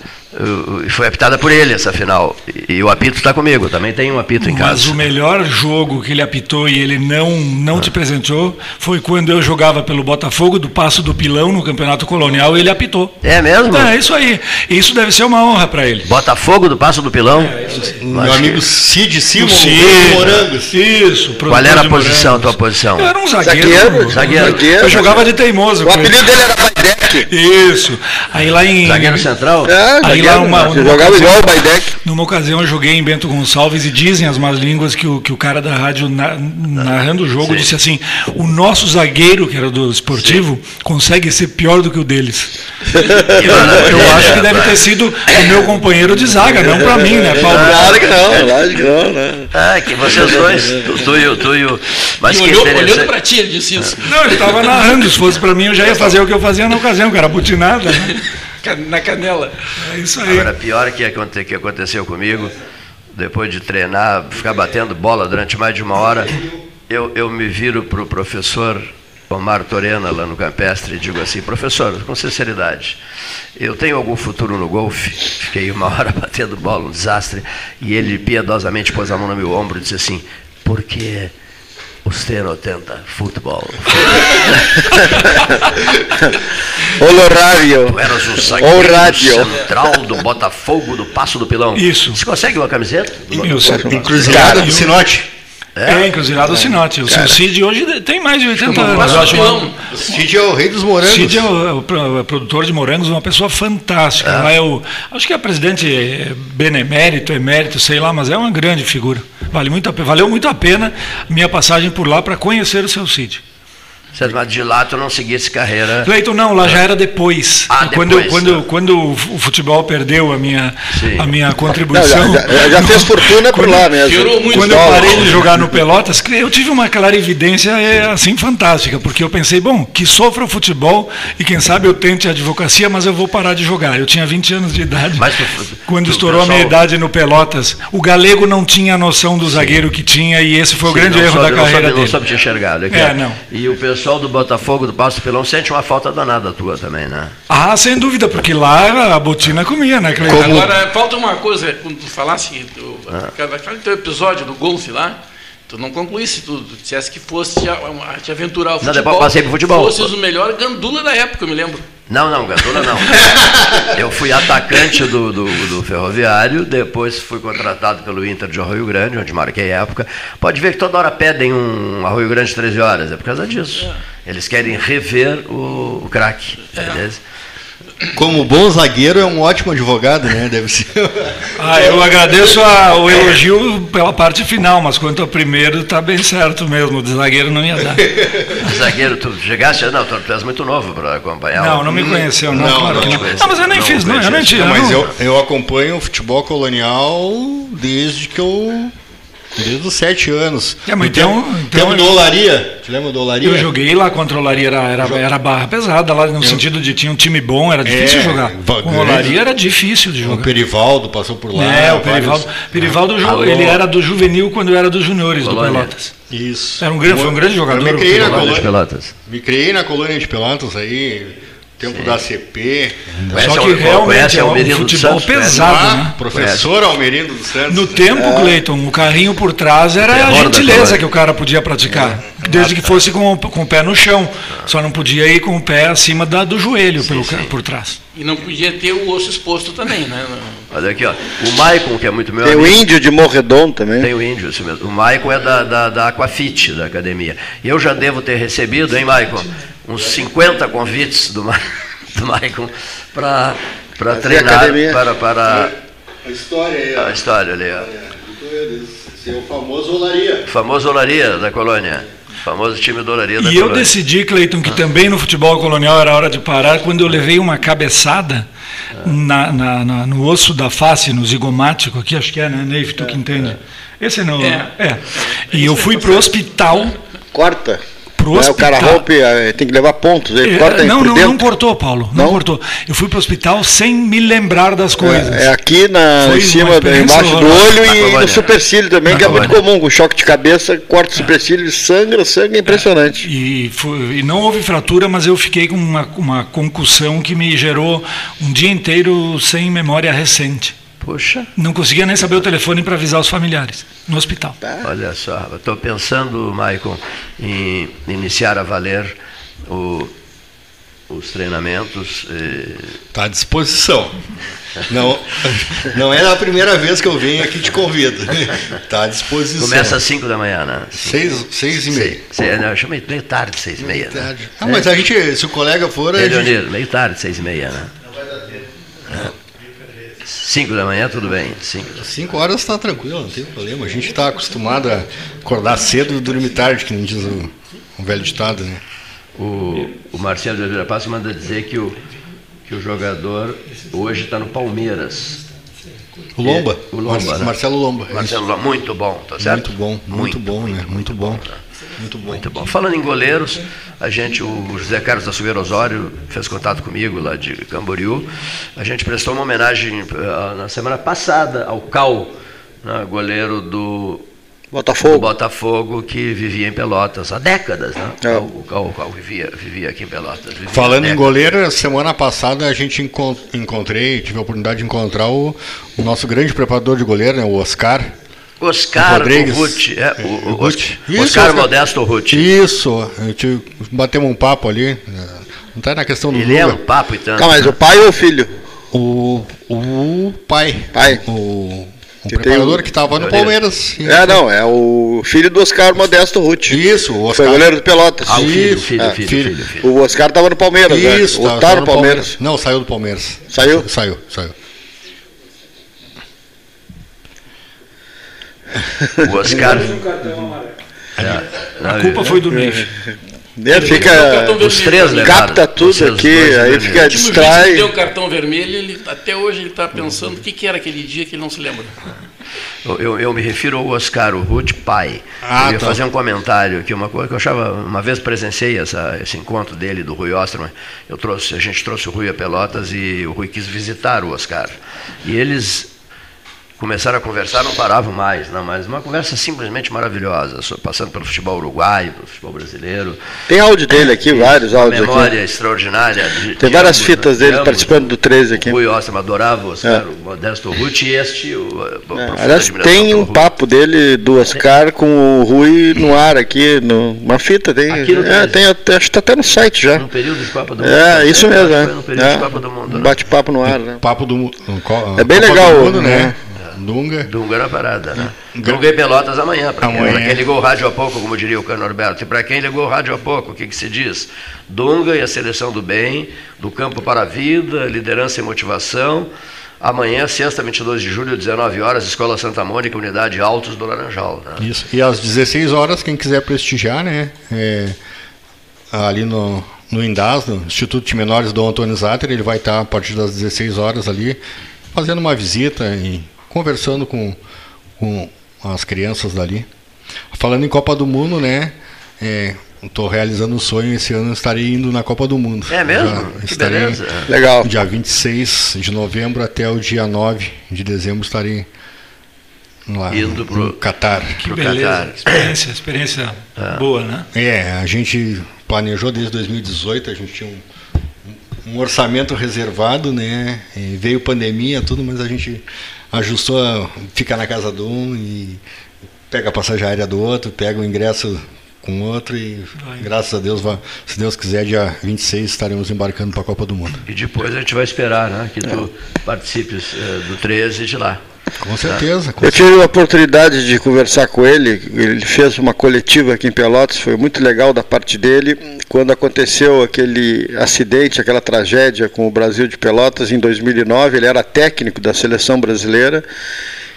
Speaker 1: Foi apitada por ele essa final. E, o apito está comigo, também tem um apito em
Speaker 6: Mas
Speaker 1: casa.
Speaker 6: Mas o melhor jogo que ele apitou e ele não, não ah. te presenteou foi quando eu jogava pelo Botafogo do Passo do Pilão no Campeonato Colonial e ele apitou.
Speaker 1: É mesmo?
Speaker 6: É, isso aí. Isso deve ser uma honra para ele.
Speaker 1: Botafogo do Passo do Pilão?
Speaker 3: É, isso aí. Meu amigo Cid Simon,
Speaker 6: Morangos. Isso.
Speaker 1: Qual era a posição, a tua posição?
Speaker 6: Eu era um zagueiro. Zagueiro?
Speaker 1: zagueiro. zagueiro.
Speaker 6: Eu jogava de teimoso.
Speaker 2: O apelido dele era Baidec.
Speaker 6: Isso. Aí lá em...
Speaker 1: Zagueiro central?
Speaker 6: É, aí lá uma,
Speaker 2: uma jogava ocasião, igual o Baidec.
Speaker 6: Numa ocasião eu joguei em Bento Gonçalves e dizem as más línguas que o, que o cara da rádio na, narrando o jogo Sim. disse assim: o nosso zagueiro, que era do esportivo, Sim. consegue ser pior do que o deles. eu acho que deve ter sido o meu companheiro de zaga, não para mim, né, Paulo?
Speaker 2: Claro que não, claro que não, né?
Speaker 1: Ah, que vocês dois, tu, e o. Tu e o
Speaker 5: mas e olhou, olhando para ti, ele disse isso.
Speaker 6: Não, ele estava narrando, se fosse para mim eu já ia fazer o que eu fazia na ocasião, que era butinada, né? Na canela.
Speaker 1: É isso aí. Agora, pior que, que aconteceu comigo, depois de treinar, ficar batendo bola durante mais de uma hora, eu, eu me viro para o professor Omar Torena, lá no Campestre, e digo assim, professor, com sinceridade, eu tenho algum futuro no golfe? Fiquei uma hora batendo bola, um desastre, e ele piedosamente pôs a mão no meu ombro e disse assim, porque você não tenta futebol.
Speaker 2: Olá, rádio.
Speaker 1: Tu eras o zagueiro rádio. central do Botafogo do Passo do Pilão.
Speaker 6: Isso.
Speaker 1: Você consegue uma camiseta?
Speaker 3: Encruzilhada do Sinote.
Speaker 6: É, é encruzilhada do Sinote. O seu Cid hoje tem mais de 80 anos. Eu acho
Speaker 3: uma... O Cid é o rei dos morangos.
Speaker 6: Cid é o, o, o produtor de morangos, uma pessoa fantástica. É. é o, acho que é presidente benemérito, emérito, sei lá, mas é uma grande figura. Vale muito a, valeu muito a pena minha passagem por lá para conhecer o seu Cid.
Speaker 1: De lá tu não seguisse carreira.
Speaker 6: Cleiton, não, lá já era depois. Ah, quando, depois, quando, tá. quando o futebol perdeu a minha, a minha contribuição. Não,
Speaker 2: já, já, já, fez fortuna por lá mesmo.
Speaker 6: Quando eu parei de jogar no Pelotas, eu tive uma clarividência é, assim fantástica, porque eu pensei, bom, que sofra o futebol e quem sabe eu tente a advocacia, mas eu vou parar de jogar. Eu tinha 20 anos de idade. Mas quando tu, estourou pessoal... a minha idade no Pelotas, o galego não tinha a noção do zagueiro que tinha e esse foi o Sim, grande erro da carreira soube, dele. Não
Speaker 1: soube te enxergar. É, é, não. E o pessoal pessoal do Botafogo, do Passo Pilão, sente uma falta danada tua também, né?
Speaker 6: Ah, sem dúvida, porque lá a botina comia, né,
Speaker 5: Cleiton? Agora, falta uma coisa, quando tu falasse, do, ah. aquele teu episódio do golfe lá, Tu não concluísse, tu, tu dissesse que fosse te, te aventurar ao futebol. Não, depois
Speaker 1: passei pro futebol.
Speaker 5: Fosses o melhor gandula da época, eu me lembro.
Speaker 1: Não, não, gandula não. eu fui atacante do, do, do, Ferroviário, depois fui contratado pelo Inter de Arroio Grande, onde marquei época. Pode ver que toda hora pedem um Arroio Grande 13 horas, é por causa disso. É. Eles querem rever o, o craque, é.
Speaker 3: Como bom zagueiro, é um ótimo advogado, né? Deve ser.
Speaker 6: Ah, eu agradeço a, o elogio pela parte final, mas quanto ao primeiro, está bem certo mesmo. De zagueiro não ia dar.
Speaker 1: zagueiro, tu chegaste. Não, tu és muito novo para acompanhar.
Speaker 6: Não, não me conheceu, não. Não, claro não, não. não mas eu nem não, fiz, não. Eu nem tinha.
Speaker 3: Mas eu, eu acompanho o futebol colonial desde que eu Desde os sete anos.
Speaker 6: É, mas então,
Speaker 3: tempo, então, tempo do Olaria. Te lembra do Olaria?
Speaker 6: Eu joguei lá contra o Olaria, era, era, era barra pesada lá, no eu, sentido de tinha um time bom, era difícil é, jogar. Com o Olaria era difícil de jogar. O
Speaker 3: Perivaldo passou por lá.
Speaker 6: É, o Perivaldo. Vários... Perivaldo ah, ele era do juvenil quando era dos juniores Colônia. do Pelotas.
Speaker 3: Isso.
Speaker 6: Era um grande, foi um grande jogador.
Speaker 3: Eu me criei, na colônia, de Pelotas. me criei na colônia de Pelotas aí Tempo Sim. da CP.
Speaker 6: Só que realmente é um futebol pesado, ah, né?
Speaker 3: Professor Almerindo dos Santos.
Speaker 6: No tempo, é. Cleiton, o carrinho por trás era a gentileza que o cara podia praticar. É. Desde que fosse com, com o pé no chão. Só não podia ir com o pé acima da, do joelho sim, pelo, sim. por trás.
Speaker 5: E não podia ter o osso exposto também, né?
Speaker 1: Olha aqui, ó. O Maicon, que é muito meu
Speaker 2: Tem amigo, o índio de Morredon também.
Speaker 1: Tem o índio, isso mesmo. O Maicon é da, da, da Aquafit, da academia. E eu já devo ter recebido, hein, Maicon? uns 50 convites do, do Maicon para treinar, para, para...
Speaker 3: A história aí.
Speaker 1: A história ali, ó.
Speaker 3: Esse é o famoso Olaria. O
Speaker 1: famoso Olaria da colônia. O famoso time do Olaria da
Speaker 6: e colônia. E eu decidi, Cleiton, que ah. também no futebol colonial era hora de parar quando eu levei uma cabeçada. Na, na, na, no osso da face, no zigomático aqui, acho que é, né, Neif, tu é, que entende. É. Esse não. É. é. E eu fui para o hospital.
Speaker 2: Corta pro hospital. É, o cara rompe, é, tem que levar pontos. Ele é, corta
Speaker 6: não,
Speaker 2: não,
Speaker 6: não cortou, Paulo. Não? não? cortou. Eu fui pro hospital sem me lembrar das é, coisas.
Speaker 2: É, é aqui na, em cima, embaixo do olho e no supercílio também, na que colônia. é muito comum. Com choque de cabeça, corta o supercílio, sangra, sangra, é impressionante.
Speaker 6: E, foi, e, não houve fratura, mas eu fiquei com uma, uma concussão que me gerou um dia inteiro sem memória recente.
Speaker 1: Poxa.
Speaker 6: Não conseguia nem saber o telefone para avisar os familiares no hospital.
Speaker 1: Tá. Olha só, estou pensando, Maicon, em iniciar a valer o, os treinamentos.
Speaker 3: Está à disposição. Não, não é a primeira vez que eu venho aqui te convido. Está à disposição.
Speaker 1: Começa às 5 da manhã, né?
Speaker 3: 6 seis e meia.
Speaker 1: Seis, não, eu chamei meio tarde, 6 e meia. Meio
Speaker 3: né? Ah, mas a gente, se o colega for.
Speaker 1: É, gente... meio tarde, 6 e meia, né? Não vai dar tempo. É. 5 da manhã, tudo bem.
Speaker 3: 5 horas está tranquilo, não tem problema. A gente está acostumado a acordar cedo e dormir tarde, que nem diz o, o velho ditado, né?
Speaker 1: O, o Marcelo de Oliveira Passo manda dizer que o, que o jogador hoje está no Palmeiras.
Speaker 3: O Lomba.
Speaker 1: o Lomba
Speaker 3: Mar né? Marcelo Lomba.
Speaker 1: Marcelo Lomba, muito bom, tá certo?
Speaker 3: Muito bom, muito, muito bom, né? Muito, muito bom. bom. Muito bom.
Speaker 1: Muito bom. Falando em goleiros, a gente, o José Carlos da Silveira Osório fez contato comigo lá de Camboriú. A gente prestou uma homenagem uh, na semana passada ao Cal, né, goleiro do
Speaker 2: Botafogo.
Speaker 1: do Botafogo que vivia em Pelotas há décadas, né?
Speaker 2: É.
Speaker 1: O Cal, o Cal vivia, vivia aqui em Pelotas.
Speaker 3: Falando em
Speaker 1: décadas.
Speaker 3: goleiro, semana passada a gente encon- encontrei, tive a oportunidade de encontrar o, o nosso grande preparador de goleiro, né, o Oscar.
Speaker 1: Oscar. Ruth, é, o, o,
Speaker 3: Ruth.
Speaker 1: Oscar,
Speaker 3: Isso,
Speaker 1: Oscar. Modesto Ruth.
Speaker 3: Isso, a gente batemos um papo ali. né, Não está na questão do
Speaker 1: Ele é um
Speaker 3: Lula.
Speaker 1: papo e tanto.
Speaker 2: Tá, mas o pai ou o filho?
Speaker 3: O, o pai.
Speaker 2: Pai.
Speaker 3: O, o
Speaker 2: Que
Speaker 3: preparador que estava no. Palmeiras.
Speaker 2: É, não, é o filho do Oscar Modesto Ruth.
Speaker 3: Isso, o
Speaker 2: Foi
Speaker 3: Oscar.
Speaker 2: goleiro do Pelotas.
Speaker 1: Ah, o filho, filho,
Speaker 3: é,
Speaker 1: filho,
Speaker 3: filho.
Speaker 1: filho, filho.
Speaker 2: O Oscar estava no Palmeiras, né?
Speaker 3: Isso,
Speaker 2: Ou
Speaker 3: tá-
Speaker 2: tá no Palmeiras.
Speaker 3: Não, saiu do Palmeiras.
Speaker 2: Saiu?
Speaker 3: Saiu, saiu.
Speaker 1: O Oscar.
Speaker 6: A culpa foi do.
Speaker 2: Ele
Speaker 5: cartão
Speaker 2: fica.
Speaker 1: Os três levaram.
Speaker 2: Capta tudo aqui, aí fica
Speaker 5: O último juiz que
Speaker 2: distrai.
Speaker 5: deu o cartão vermelho, ele, até hoje ele está pensando o que, que era aquele dia que ele não se lembra.
Speaker 1: Eu, eu, eu me refiro ao Oscar, o Ruth pai.
Speaker 3: Ah,
Speaker 1: eu ia
Speaker 3: tá.
Speaker 1: fazer um comentário aqui, uma coisa que eu achava, uma vez presenciei essa, esse encontro dele, do Rui Osterman. Eu trouxe, a gente trouxe o Rui a Pelotas e o Rui quis visitar o Oscar. E eles começaram a conversar, não paravam mais, não, mas uma conversa simplesmente maravilhosa, passando pelo futebol uruguaio, pelo futebol brasileiro.
Speaker 2: Tem áudio dele aqui, vários áudios
Speaker 1: memória
Speaker 2: aqui.
Speaker 1: extraordinária. de-
Speaker 2: Tem
Speaker 1: de
Speaker 2: várias
Speaker 1: ambos,
Speaker 2: fitas
Speaker 1: né?
Speaker 2: dele
Speaker 1: De ambos.
Speaker 2: participando do 13 aqui.
Speaker 1: O Rui Osterman adorava o Oscar,
Speaker 2: É.
Speaker 1: o Modesto Ruth e este, o, a profunda
Speaker 2: Aliás, tem um
Speaker 1: Rui.
Speaker 2: papo dele do Oscar com o Rui no ar aqui, no, uma fita tem. É,
Speaker 1: 13.
Speaker 2: tem até, acho que tá até no site já.
Speaker 1: No período de Copa do Mundo.
Speaker 2: É, isso mesmo,
Speaker 1: Foi no
Speaker 2: é.
Speaker 1: período de
Speaker 2: é.
Speaker 1: Copa do Mundo.
Speaker 2: Um
Speaker 1: Né?
Speaker 2: bate-papo no ar, né?
Speaker 3: Papo do. um
Speaker 2: É bem
Speaker 3: Copa
Speaker 2: legal,
Speaker 3: do Mundo,
Speaker 2: né?
Speaker 3: né? Dunga.
Speaker 1: Dunga na parada, né? Dunga e Pelotas amanhã. Para quem,
Speaker 3: Amanhã.
Speaker 1: pra quem ligou o rádio há pouco, como diria o Cano Norberto. E para quem ligou o rádio há pouco, o que, que se diz? Dunga e a seleção do bem, do campo para a vida, liderança e motivação. Amanhã, sexta, 22 de julho, 19 horas, Escola Santa Mônica, Unidade Altos do Laranjal. Né?
Speaker 3: Isso. E às 16 horas, quem quiser prestigiar, né? é, ali no, no INDAS, no Instituto de Menores do Antônio Zatter, ele vai estar a partir das 16 horas ali, fazendo uma visita e conversando com, com as crianças dali. Falando em Copa do Mundo, né? Estou realizando um sonho, esse ano estarei indo na Copa do Mundo.
Speaker 1: É mesmo?
Speaker 3: Já
Speaker 1: que
Speaker 3: estarei
Speaker 1: beleza.
Speaker 2: Legal.
Speaker 3: dia 26 de novembro até o dia 9 de dezembro estarei lá
Speaker 1: Indo
Speaker 3: no
Speaker 1: pro-
Speaker 3: Catar.
Speaker 6: Que
Speaker 1: Pro
Speaker 6: beleza.
Speaker 1: Catar.
Speaker 6: Experiência, experiência boa, né?
Speaker 3: É, a gente planejou desde 2018, a gente tinha um, um orçamento reservado, né? E veio pandemia, tudo, mas a gente ajustou, a ficar na casa de um e pega a passagem aérea do outro, pega o ingresso com outro e
Speaker 6: Vai.
Speaker 3: graças a Deus, se Deus quiser, dia 26 estaremos embarcando para a Copa do Mundo.
Speaker 1: E depois a gente vai esperar né, que tu participes eh, do 13 de lá.
Speaker 3: Com certeza. com
Speaker 2: Eu tive a oportunidade de conversar com ele. Ele fez uma coletiva aqui em Pelotas, foi muito legal da parte dele. Quando aconteceu aquele acidente, aquela tragédia com o Brasil de Pelotas em 2009, ele era técnico da seleção brasileira.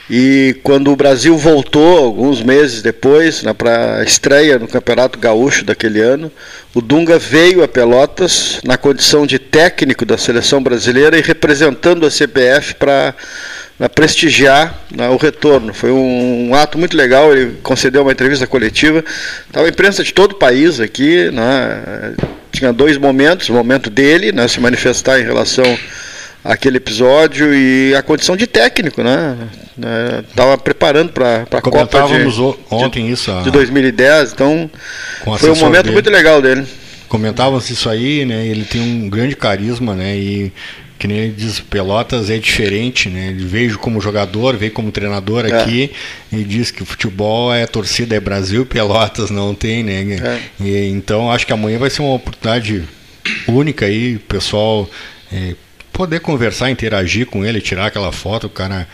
Speaker 2: E quando o Brasil voltou, alguns meses depois, para a estreia no Campeonato Gaúcho daquele ano, o Dunga veio a Pelotas na condição de técnico da seleção brasileira e representando a CBF para para prestigiar né, o retorno. Foi um, um ato muito legal, ele concedeu uma entrevista coletiva. Estava a imprensa de todo o país aqui, né, tinha dois momentos, o momento dele, né, se manifestar em relação àquele episódio e a condição de técnico, né? Estava preparando para a Copa de,
Speaker 3: ontem isso, a-
Speaker 2: de 2010, então foi um momento
Speaker 3: dele.
Speaker 2: muito legal dele.
Speaker 3: Comentávamos isso aí, né? Ele tem um grande carisma, né? E que nem ele diz, Pelotas é diferente, né? Ele veio como jogador, veio como treinador
Speaker 2: É.
Speaker 3: aqui e diz que o futebol é torcida, é Brasil, Pelotas não tem, né?
Speaker 2: É.
Speaker 3: E, então acho que amanhã vai ser uma oportunidade única aí, o pessoal eh, poder conversar, interagir com ele, tirar aquela foto, o cara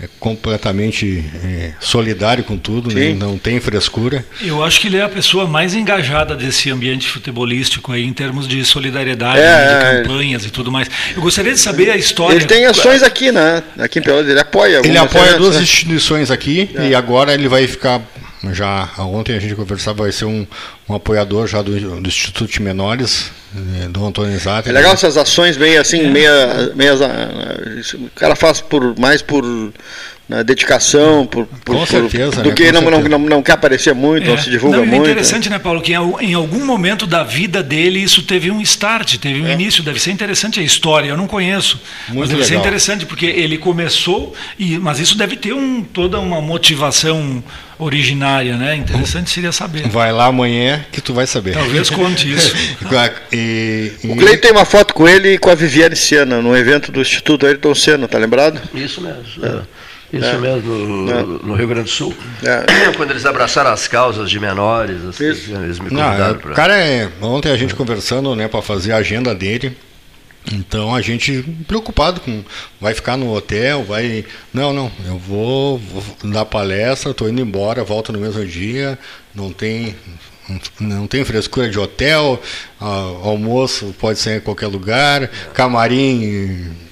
Speaker 3: é completamente eh, solidário com tudo, né? Não tem frescura.
Speaker 6: Eu acho que ele é a pessoa mais engajada desse ambiente futebolístico aí, em termos de solidariedade,
Speaker 2: É,
Speaker 6: né,
Speaker 2: é,
Speaker 6: de campanhas e tudo mais. Eu gostaria de saber a história.
Speaker 2: Ele tem ações aqui, né? Aqui em Pelotas, ele apoia
Speaker 3: Ele
Speaker 2: algumas
Speaker 3: apoia duas
Speaker 2: né?
Speaker 3: instituições aqui
Speaker 2: É.
Speaker 3: e agora ele vai ficar já ontem a gente conversava, vai ser um, um apoiador já do, do Instituto de Menores, eh, do Antônio Zata.
Speaker 2: É legal essas ações meio assim, é. meia, meia, o cara faz por mais por na dedicação, por, por,
Speaker 3: Com certeza,
Speaker 2: por, do
Speaker 3: né?
Speaker 2: que não, não, não, não, quer aparecer muito, é. não se divulga não, muito.
Speaker 6: É interessante, né, Paulo, que em algum momento da vida dele isso teve um start, teve um é. início. Deve ser interessante a história, eu não conheço. Muito mas deve legal. ser interessante, porque ele começou, e, mas isso deve ter um, toda uma motivação originária, né? Interessante seria saber.
Speaker 3: Vai lá amanhã que tu vai saber.
Speaker 6: Talvez conte isso.
Speaker 2: e, e... O Cleiton tem uma foto com ele e com a Viviane Siena, no evento do Instituto Ayrton Senna, tá lembrado?
Speaker 1: Isso mesmo. É. Isso é. mesmo, no, é. no, Rio Grande do Sul. É. Quando eles abraçaram as causas de menores, assim, eles me convidaram
Speaker 3: para. Cara, é, ontem a gente conversando né, para fazer a agenda dele. Então a gente preocupado com vai ficar no hotel, vai não não eu vou, vou dar palestra, estou indo embora, volto no mesmo dia, não tem não tem frescura de hotel, almoço pode ser em qualquer lugar, camarim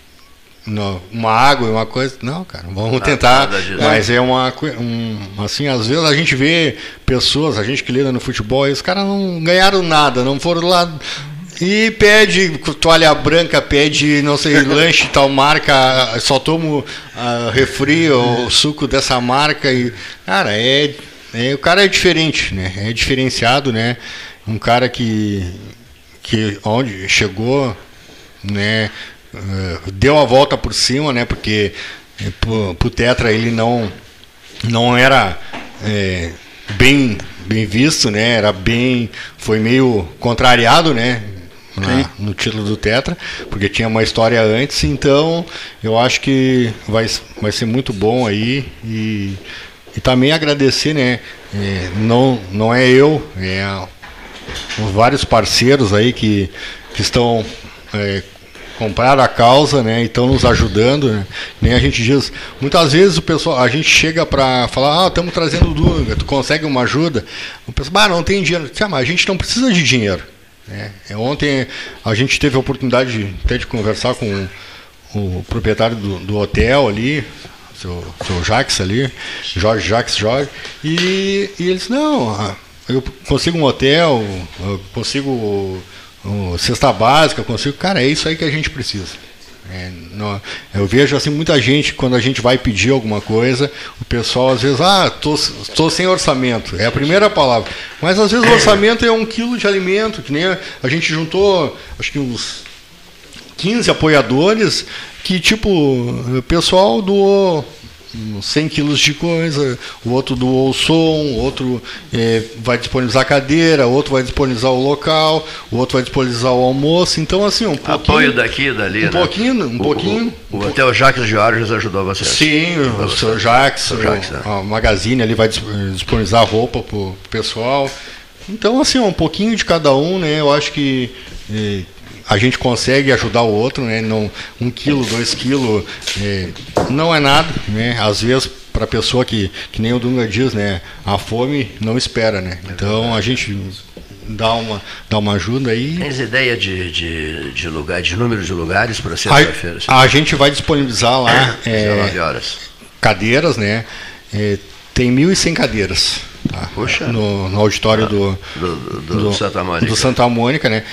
Speaker 3: no, uma água e uma coisa. Não, cara, vamos nada, tentar. Nada mas é uma um, assim, às vezes a gente vê pessoas, a gente que lida no futebol, e os caras não ganharam nada, não foram lá e pede toalha branca, pede, não sei, lanche tal marca, só tomo uh, refri ou suco dessa marca e cara, é, é o cara é diferente, né? É diferenciado, né? Um cara que que onde chegou, né? Eh, deu a volta por cima, né? Porque eh, pro, o Tetra ele não não era é, bem bem visto, né? Era bem foi meio contrariado, né? Na, no título do Tetra, porque tinha uma história antes, então eu acho que vai, vai ser muito bom aí e, e também agradecer, né? É, não, não é eu, é os vários parceiros aí que, que estão é, compraram a causa, né? E estão nos ajudando, né? Nem a gente diz. Muitas vezes o pessoal, a gente chega para falar, ah, estamos trazendo Dunga, tu consegue uma ajuda? O pessoal, ah, não tem dinheiro. Ah, mas a gente não precisa de dinheiro. Né? Ontem a gente teve a oportunidade de, até de conversar com o proprietário do, do hotel ali, seu, seu Jax ali, Jorge Jax Jorge, e, e eles, não, ah, eu consigo um hotel, eu consigo cesta básica, consigo. Cara, é isso aí que a gente precisa. É, não, eu vejo assim muita gente quando a gente vai pedir alguma coisa, o pessoal às vezes, ah, tô, tô sem orçamento, é a primeira palavra. Mas às vezes o orçamento é um quilo de alimento, que nem a, a gente juntou, acho que uns 15 apoiadores, que tipo, o pessoal doou 100 quilos de coisa, o outro doou o som, o outro é, vai disponibilizar a cadeira, o outro vai disponibilizar o local, o outro vai disponibilizar o almoço. Então, assim, um pouquinho.
Speaker 1: Apoio daqui e dali.
Speaker 3: Um né? pouquinho, um o, pouquinho.
Speaker 1: O, o, até o Jacques Georges ajudou você.
Speaker 3: Sim, o, o seu Jacques, o, Jacques né? a Magazine ali vai disponibilizar roupa para o pessoal. Então, assim, um pouquinho de cada um, né? Eu acho que. É, a gente consegue ajudar o outro, né? Não, um quilo, dois quilos é, não é nada, né? Às vezes para a pessoa que, que nem o Dunga diz, né? A fome não espera, né? Então a gente dá uma, dá uma ajuda aí.
Speaker 1: Tens ideia de, de, de lugar, de número de lugares para ser feira
Speaker 3: A, a gente vai disponibilizar lá é, cadeiras, né? É, tem 1.100 cadeiras. Tá? No, no auditório ah, do,
Speaker 1: do, do, do, Santa Mônica.
Speaker 3: do Santa Mônica, né?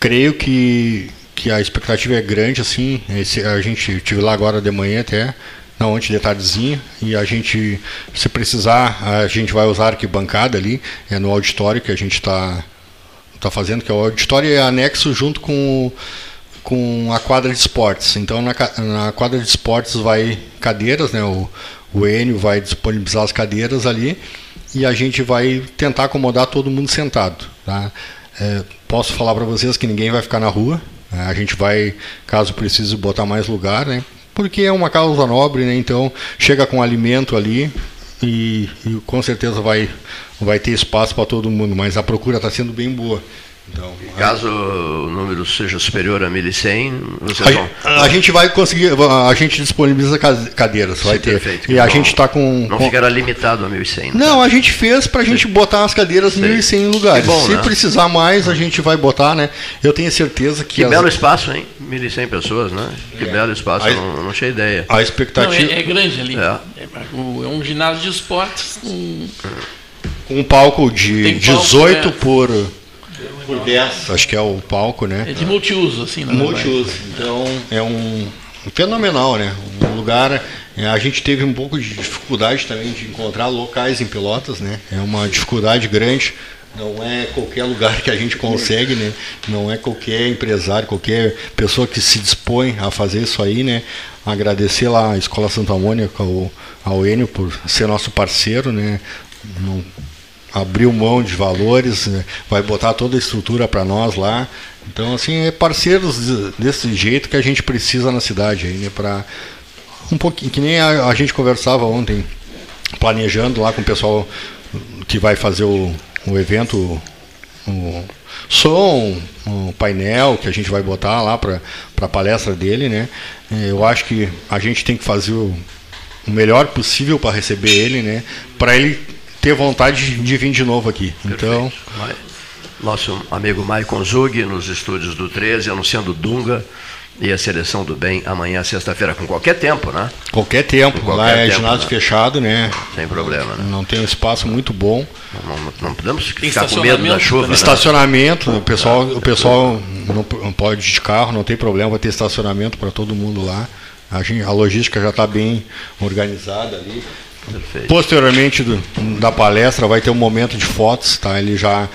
Speaker 3: Creio que, que a expectativa é grande, assim. Esse, a gente tive lá agora de manhã até, não, antes de tardezinha, e a gente, se precisar, a gente vai usar a arquibancada ali, é no auditório que a gente está tá fazendo, que é o auditório é anexo junto com, com a quadra de esportes. Então na, na quadra de esportes vai cadeiras, né? O, o Enio vai disponibilizar as cadeiras ali e a gente vai tentar acomodar todo mundo sentado. Tá? É, posso falar para vocês que ninguém vai ficar na rua. Né? A gente vai, caso precise, botar mais lugar, né? Porque é uma causa nobre, né? Então chega com alimento ali e, e com certeza vai, vai ter espaço para todo mundo. Mas a procura está sendo bem boa.
Speaker 1: Então, Caso o número seja superior a 1.100, vocês
Speaker 3: a, vão... a gente vai conseguir, a gente disponibiliza cadeiras, Sim, vai ter. Perfeito, e a gente está com.
Speaker 1: Não
Speaker 3: com...
Speaker 1: ficará limitado a 1.100.
Speaker 3: Não, tá? a gente fez para a gente botar as cadeiras 1.100 lugares. Bom, Se né? precisar mais, a gente vai botar, né? Eu tenho certeza que.
Speaker 1: Que as... belo espaço, hein? 1.100 pessoas, né? Que é. belo espaço, a, não, não tinha ideia.
Speaker 3: A expectativa.
Speaker 5: Não, é, é, grande ali. É. é. um ginásio de esportes com
Speaker 3: Um palco de Tem 18 palco, é. por, por 10, acho que é o palco, né?
Speaker 5: É de multiuso, assim, né?
Speaker 3: Multiuso. Então é um fenomenal, né? Um lugar. É, a gente teve um pouco de dificuldade também de encontrar locais em Pelotas, né? É uma dificuldade grande. Não é qualquer lugar que a gente consegue, né? Não é qualquer empresário, qualquer pessoa que se dispõe a fazer isso aí, né? Agradecer lá a Escola Santa Mônica, ao, ao Enio, por ser nosso parceiro, né? Não, abriu mão de valores, né? vai botar toda a estrutura para nós lá. Então, assim, é parceiros desse jeito que a gente precisa na cidade aí, né? Para um pouquinho, que nem a, a, gente conversava ontem, planejando lá com o pessoal que vai fazer o, o evento, o som, o painel que a gente vai botar lá para a palestra dele, né? Eu acho que a gente tem que fazer o, o melhor possível para receber ele, né? Para ele ter vontade de vir de novo aqui. Perfeito. Então,
Speaker 1: nosso amigo Maicon Zug nos estúdios do 13 anunciando Dunga e a seleção do bem amanhã, sexta-feira, com qualquer tempo, né?
Speaker 3: Qualquer tempo. Qualquer Lá é tempo, ginásio né? fechado, né?
Speaker 1: Sem problema, né?
Speaker 3: Não tem um espaço muito bom.
Speaker 1: Não, não, não podemos ficar com medo da chuva. Né?
Speaker 3: Estacionamento, o pessoal, o pessoal não, não pode ir de carro, não tem problema, vai ter estacionamento para todo mundo lá. A, gente, a logística já está bem organizada ali. Perfeito. Posteriormente do, da palestra vai ter um momento de fotos, tá? Ele já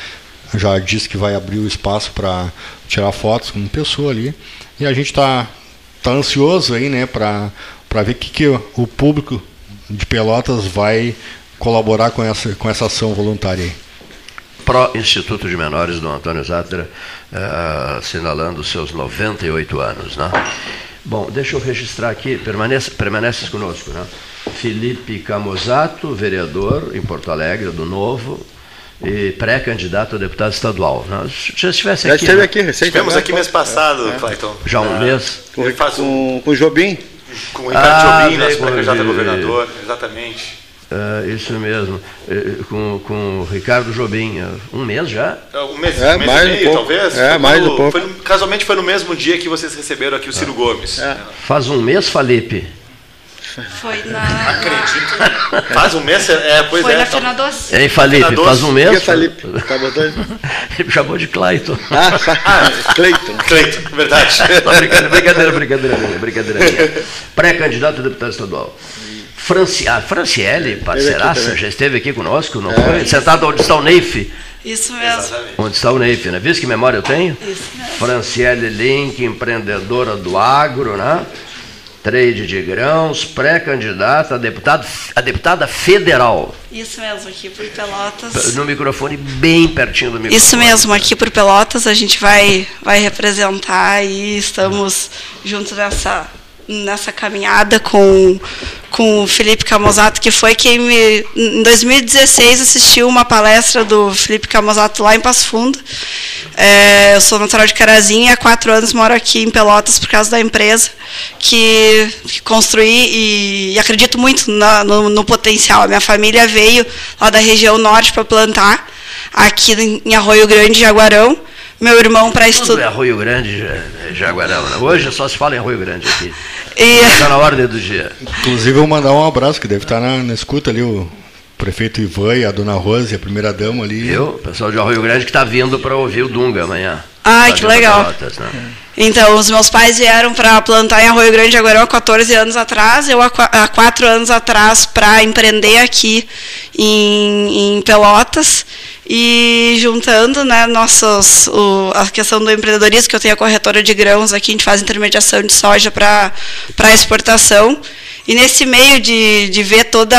Speaker 3: já disse que vai abrir o espaço para tirar fotos com pessoa ali. E a gente está tá ansioso aí, né, para ver o que, que o público de Pelotas vai colaborar com essa, com essa ação voluntária aí.
Speaker 1: Pro Instituto de Menores do Antônio Zatra, uh, assinalando seus 98 anos. Né? Bom, deixa eu registrar aqui, permanece, permaneces conosco, né? Felipe Camozato, vereador em Porto Alegre, do Novo, e pré-candidato a deputado estadual. Já estivesse aqui.
Speaker 2: Já esteve né? aqui recentemente.
Speaker 7: Estivemos aqui mês passado, é. Clayton.
Speaker 1: Já um mês?
Speaker 2: Com, com, com o Jobim.
Speaker 7: Com o Ricardo ah, Jobim, nosso pré-candidato a governador, exatamente.
Speaker 1: Uh, isso mesmo, uh, com, com o Ricardo Jobim, uh, um mês já?
Speaker 7: Um mês, é, um mês mais e meio, um talvez?
Speaker 2: É, foi mais no, um pouco. Foi,
Speaker 7: casualmente foi no mesmo dia que vocês receberam aqui o Ciro Gomes. É.
Speaker 1: Faz um mês, Felipe?
Speaker 8: Foi na.
Speaker 7: Acredito. Faz um mês? É, pois
Speaker 8: Foi
Speaker 7: é.
Speaker 8: na Fena Doce.
Speaker 1: Ei, Felipe, faz um mês? Que é
Speaker 2: Felipe? Tá botando?
Speaker 1: Ele chamou de Clayton.
Speaker 2: Ah, ah Clayton.
Speaker 7: Clayton, verdade.
Speaker 1: brincadeira, brincadeira, brincadeira, brincadeira. Pré-candidato a deputado estadual. Franci, a Franciele, parceiraça, já esteve aqui conosco, não é. foi? Sentado onde está o Neif.
Speaker 8: Isso mesmo.
Speaker 1: Exatamente. Onde está o Neif, né? Viu que memória eu tenho?
Speaker 8: Isso mesmo.
Speaker 1: Franciele Link, empreendedora do agro, né? Trade de grãos, pré-candidata a, deputado, a deputada federal.
Speaker 8: Isso mesmo, aqui por Pelotas.
Speaker 1: No microfone, bem pertinho do microfone.
Speaker 8: Isso mesmo, aqui por Pelotas a gente vai, vai representar e estamos juntos nessa, nessa caminhada com, com o Felipe Camozato, que foi quem me, em 2016 assistiu uma palestra do Felipe Camozato lá em Passo Fundo. É, eu sou natural de Carazinho e há quatro anos moro aqui em Pelotas por causa da empresa que, que construí e, e, acredito muito na, no, no, potencial. A minha família veio lá da região norte para plantar aqui em Arroio Grande, Jaguarão. Meu irmão para estudar.
Speaker 1: é Arroio Grande, Jaguarão. Né? Hoje só se fala em Arroio Grande aqui. Está na ordem do dia.
Speaker 3: Inclusive, eu vou mandar um abraço, que deve estar na, na escuta ali, o prefeito Ivan e a dona Rose, a primeira dama ali.
Speaker 1: Eu, pessoal de Arroio Grande que está vindo para ouvir o Dunga amanhã.
Speaker 8: Ai, que legal. Pelotas, né? Então, os meus pais vieram para plantar em Arroio Grande agora há 14 anos atrás, eu há 4 anos atrás para empreender aqui em, em Pelotas e juntando né, nossos, o, a questão do empreendedorismo, que eu tenho a corretora de grãos aqui, a gente faz intermediação de soja para exportação. E nesse meio de, de ver todo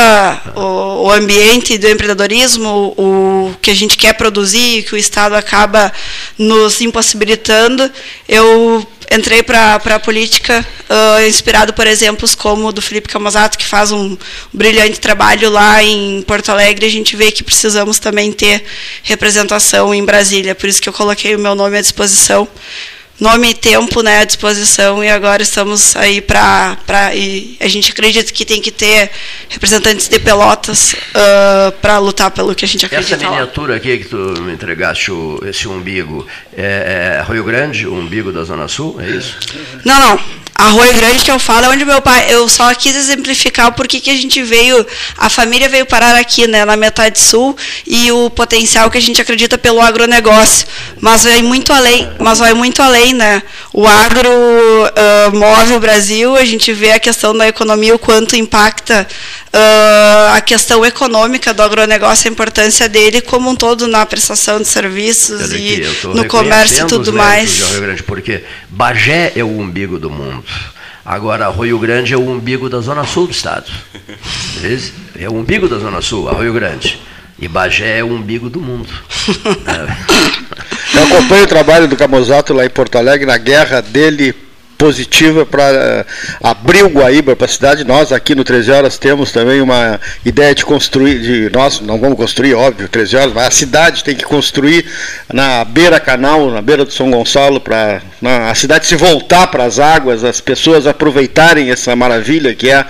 Speaker 8: o, o, ambiente do empreendedorismo, o, que a gente quer produzir, que o Estado acaba nos impossibilitando, eu entrei para a política uh, inspirado por exemplos como o do Felipe Camazato, que faz um, brilhante trabalho lá em Porto Alegre. A gente vê que precisamos também ter representação em Brasília, por isso que eu coloquei o meu nome à disposição nome e tempo né, à disposição e agora estamos aí para. A gente acredita que tem que ter representantes de Pelotas uh, para lutar pelo que a gente acredita.
Speaker 1: Essa miniatura lá. aqui que tu me entregaste, esse umbigo, é, é Rio Grande, o umbigo da Zona Sul, é isso?
Speaker 8: Não, não. Arroio Grande que eu falo é onde meu pai. Eu só quis exemplificar o porquê que a gente veio. A família veio parar aqui, né, na metade sul, e o potencial que a gente acredita pelo agronegócio. Mas vai muito além, mas vai muito além, né? O agro uh, move o Brasil, a gente vê a questão da economia, o quanto impacta uh, a questão econômica do agronegócio, a importância dele como um todo na prestação de serviços e no comércio e tudo mais.
Speaker 1: Rio Grande, porque Bagé é o umbigo do mundo. Agora, Rio Grande é o umbigo da zona sul do estado. É o umbigo da zona sul, a Rio Grande. E Bagé é o umbigo do mundo.
Speaker 2: Eu acompanho o trabalho do Camozato lá em Porto Alegre, na guerra dele positiva para eh, abrir o Guaíba para a cidade. Nós aqui no 13 Horas temos também uma ideia de construir, de nós não vamos construir, óbvio, 13 Horas, mas a cidade tem que construir na beira canal, na beira do São Gonçalo, para a cidade se voltar para as águas, as pessoas aproveitarem essa maravilha que é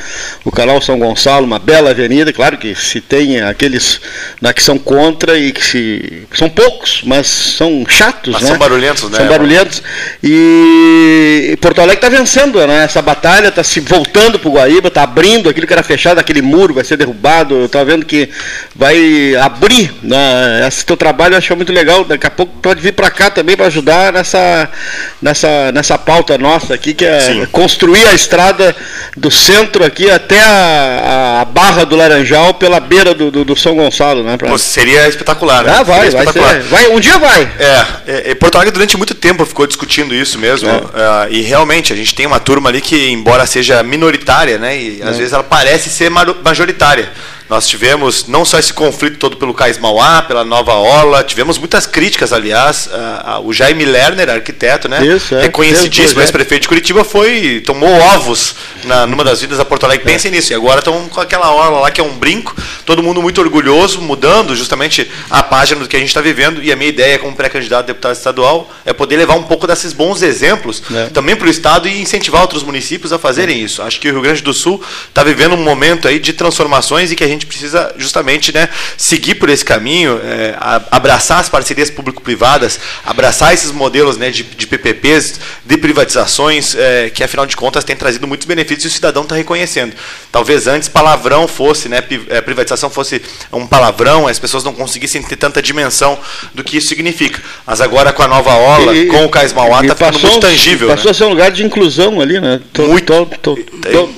Speaker 2: o canal São Gonçalo, uma bela avenida. Claro que se tem aqueles né, que são contra e que se, são poucos, mas são chatos, mas né?
Speaker 7: São barulhentos, né?
Speaker 2: São barulhentos. E, Porto Alegre está vencendo né, essa batalha, está se voltando para o Guaíba, está abrindo aquilo que era fechado, aquele muro vai ser derrubado. Estou vendo que vai abrir né, esse teu trabalho, eu acho muito legal. Daqui a pouco pode vir para cá também para ajudar nessa, nessa, nessa pauta nossa aqui, que é Sim. construir a estrada do centro aqui até a, a Barra do Laranjal pela beira do, do, do São Gonçalo. Né,
Speaker 7: pra... Pô, seria espetacular. Né?
Speaker 2: Ah, vai,
Speaker 7: vai,
Speaker 2: ser, vai. Um dia vai.
Speaker 7: É, é, Porto Alegre durante muito tempo ficou discutindo isso mesmo. É. Uh, e realmente realmente, a gente tem uma turma ali que, embora seja minoritária, né, e às é. vezes ela parece ser majoritária. Nós tivemos não só esse conflito todo pelo Cais Mauá, pela Nova Ola, tivemos muitas críticas, aliás. o Jaime Lerner, arquiteto, né? Isso, é, reconhecidíssimo, ex-prefeito de Curitiba, foi tomou ovos na, numa das vidas a Porto Alegre. É. Pensem nisso. E agora estão com aquela orla lá que é um brinco, todo mundo muito orgulhoso, mudando justamente a página do que a gente está vivendo. E a minha ideia, como pré-candidato a deputado estadual, é poder levar um pouco desses bons exemplos é. também para o Estado e incentivar outros municípios a fazerem isso. Acho que o Rio Grande do Sul está vivendo um momento aí de transformações e que a gente gente precisa justamente né, seguir por esse caminho, é, abraçar as parcerias público-privadas, abraçar esses modelos né, de, de PPPs, de privatizações, é, que afinal de contas têm trazido muitos benefícios e o cidadão está reconhecendo. Talvez antes palavrão fosse, né, é, privatização fosse um palavrão, as pessoas não conseguissem ter tanta dimensão do que isso significa. Mas agora com a nova ola, e, com o Cais Mauá, está ficando muito tangível.
Speaker 2: Passou
Speaker 7: né?
Speaker 2: a ser um lugar de inclusão ali, né?
Speaker 7: Todo, muito.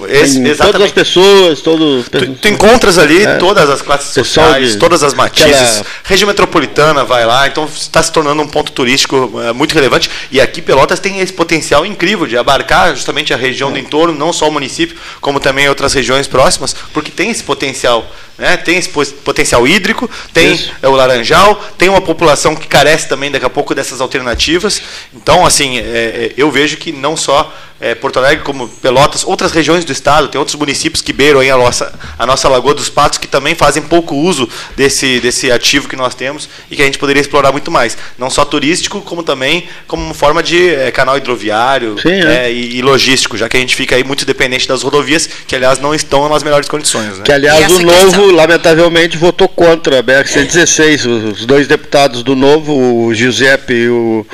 Speaker 2: Esse, todas as pessoas, todos.
Speaker 7: Tu, tu encontras ali ali é. todas as classes sociais, de, todas as matizes. Aquela... Região metropolitana vai lá, então está se tornando um ponto turístico é, muito relevante. E aqui Pelotas tem esse potencial incrível de abarcar justamente a região é. do entorno, não só o município, como também outras regiões próximas, porque tem esse potencial. Né? Tem esse potencial hídrico, tem é, o laranjal, tem uma população que carece também daqui a pouco dessas alternativas. Então, assim, é, é eu vejo que não só é, Porto Alegre, como Pelotas, outras regiões do estado, tem outros municípios que beiram aí a nossa, a nossa Lagoa dos Patos que também fazem pouco uso desse, desse ativo que nós temos e que a gente poderia explorar muito mais. Não só turístico, como também como forma de é, canal hidroviário Sim, é. é e, e, logístico, já que a gente fica aí muito dependente das rodovias, que aliás não estão nas melhores condições. Né?
Speaker 2: Que aliás o Novo, questão... lamentavelmente, votou contra a BR-116. Os dois deputados do Novo, o Giuseppe e o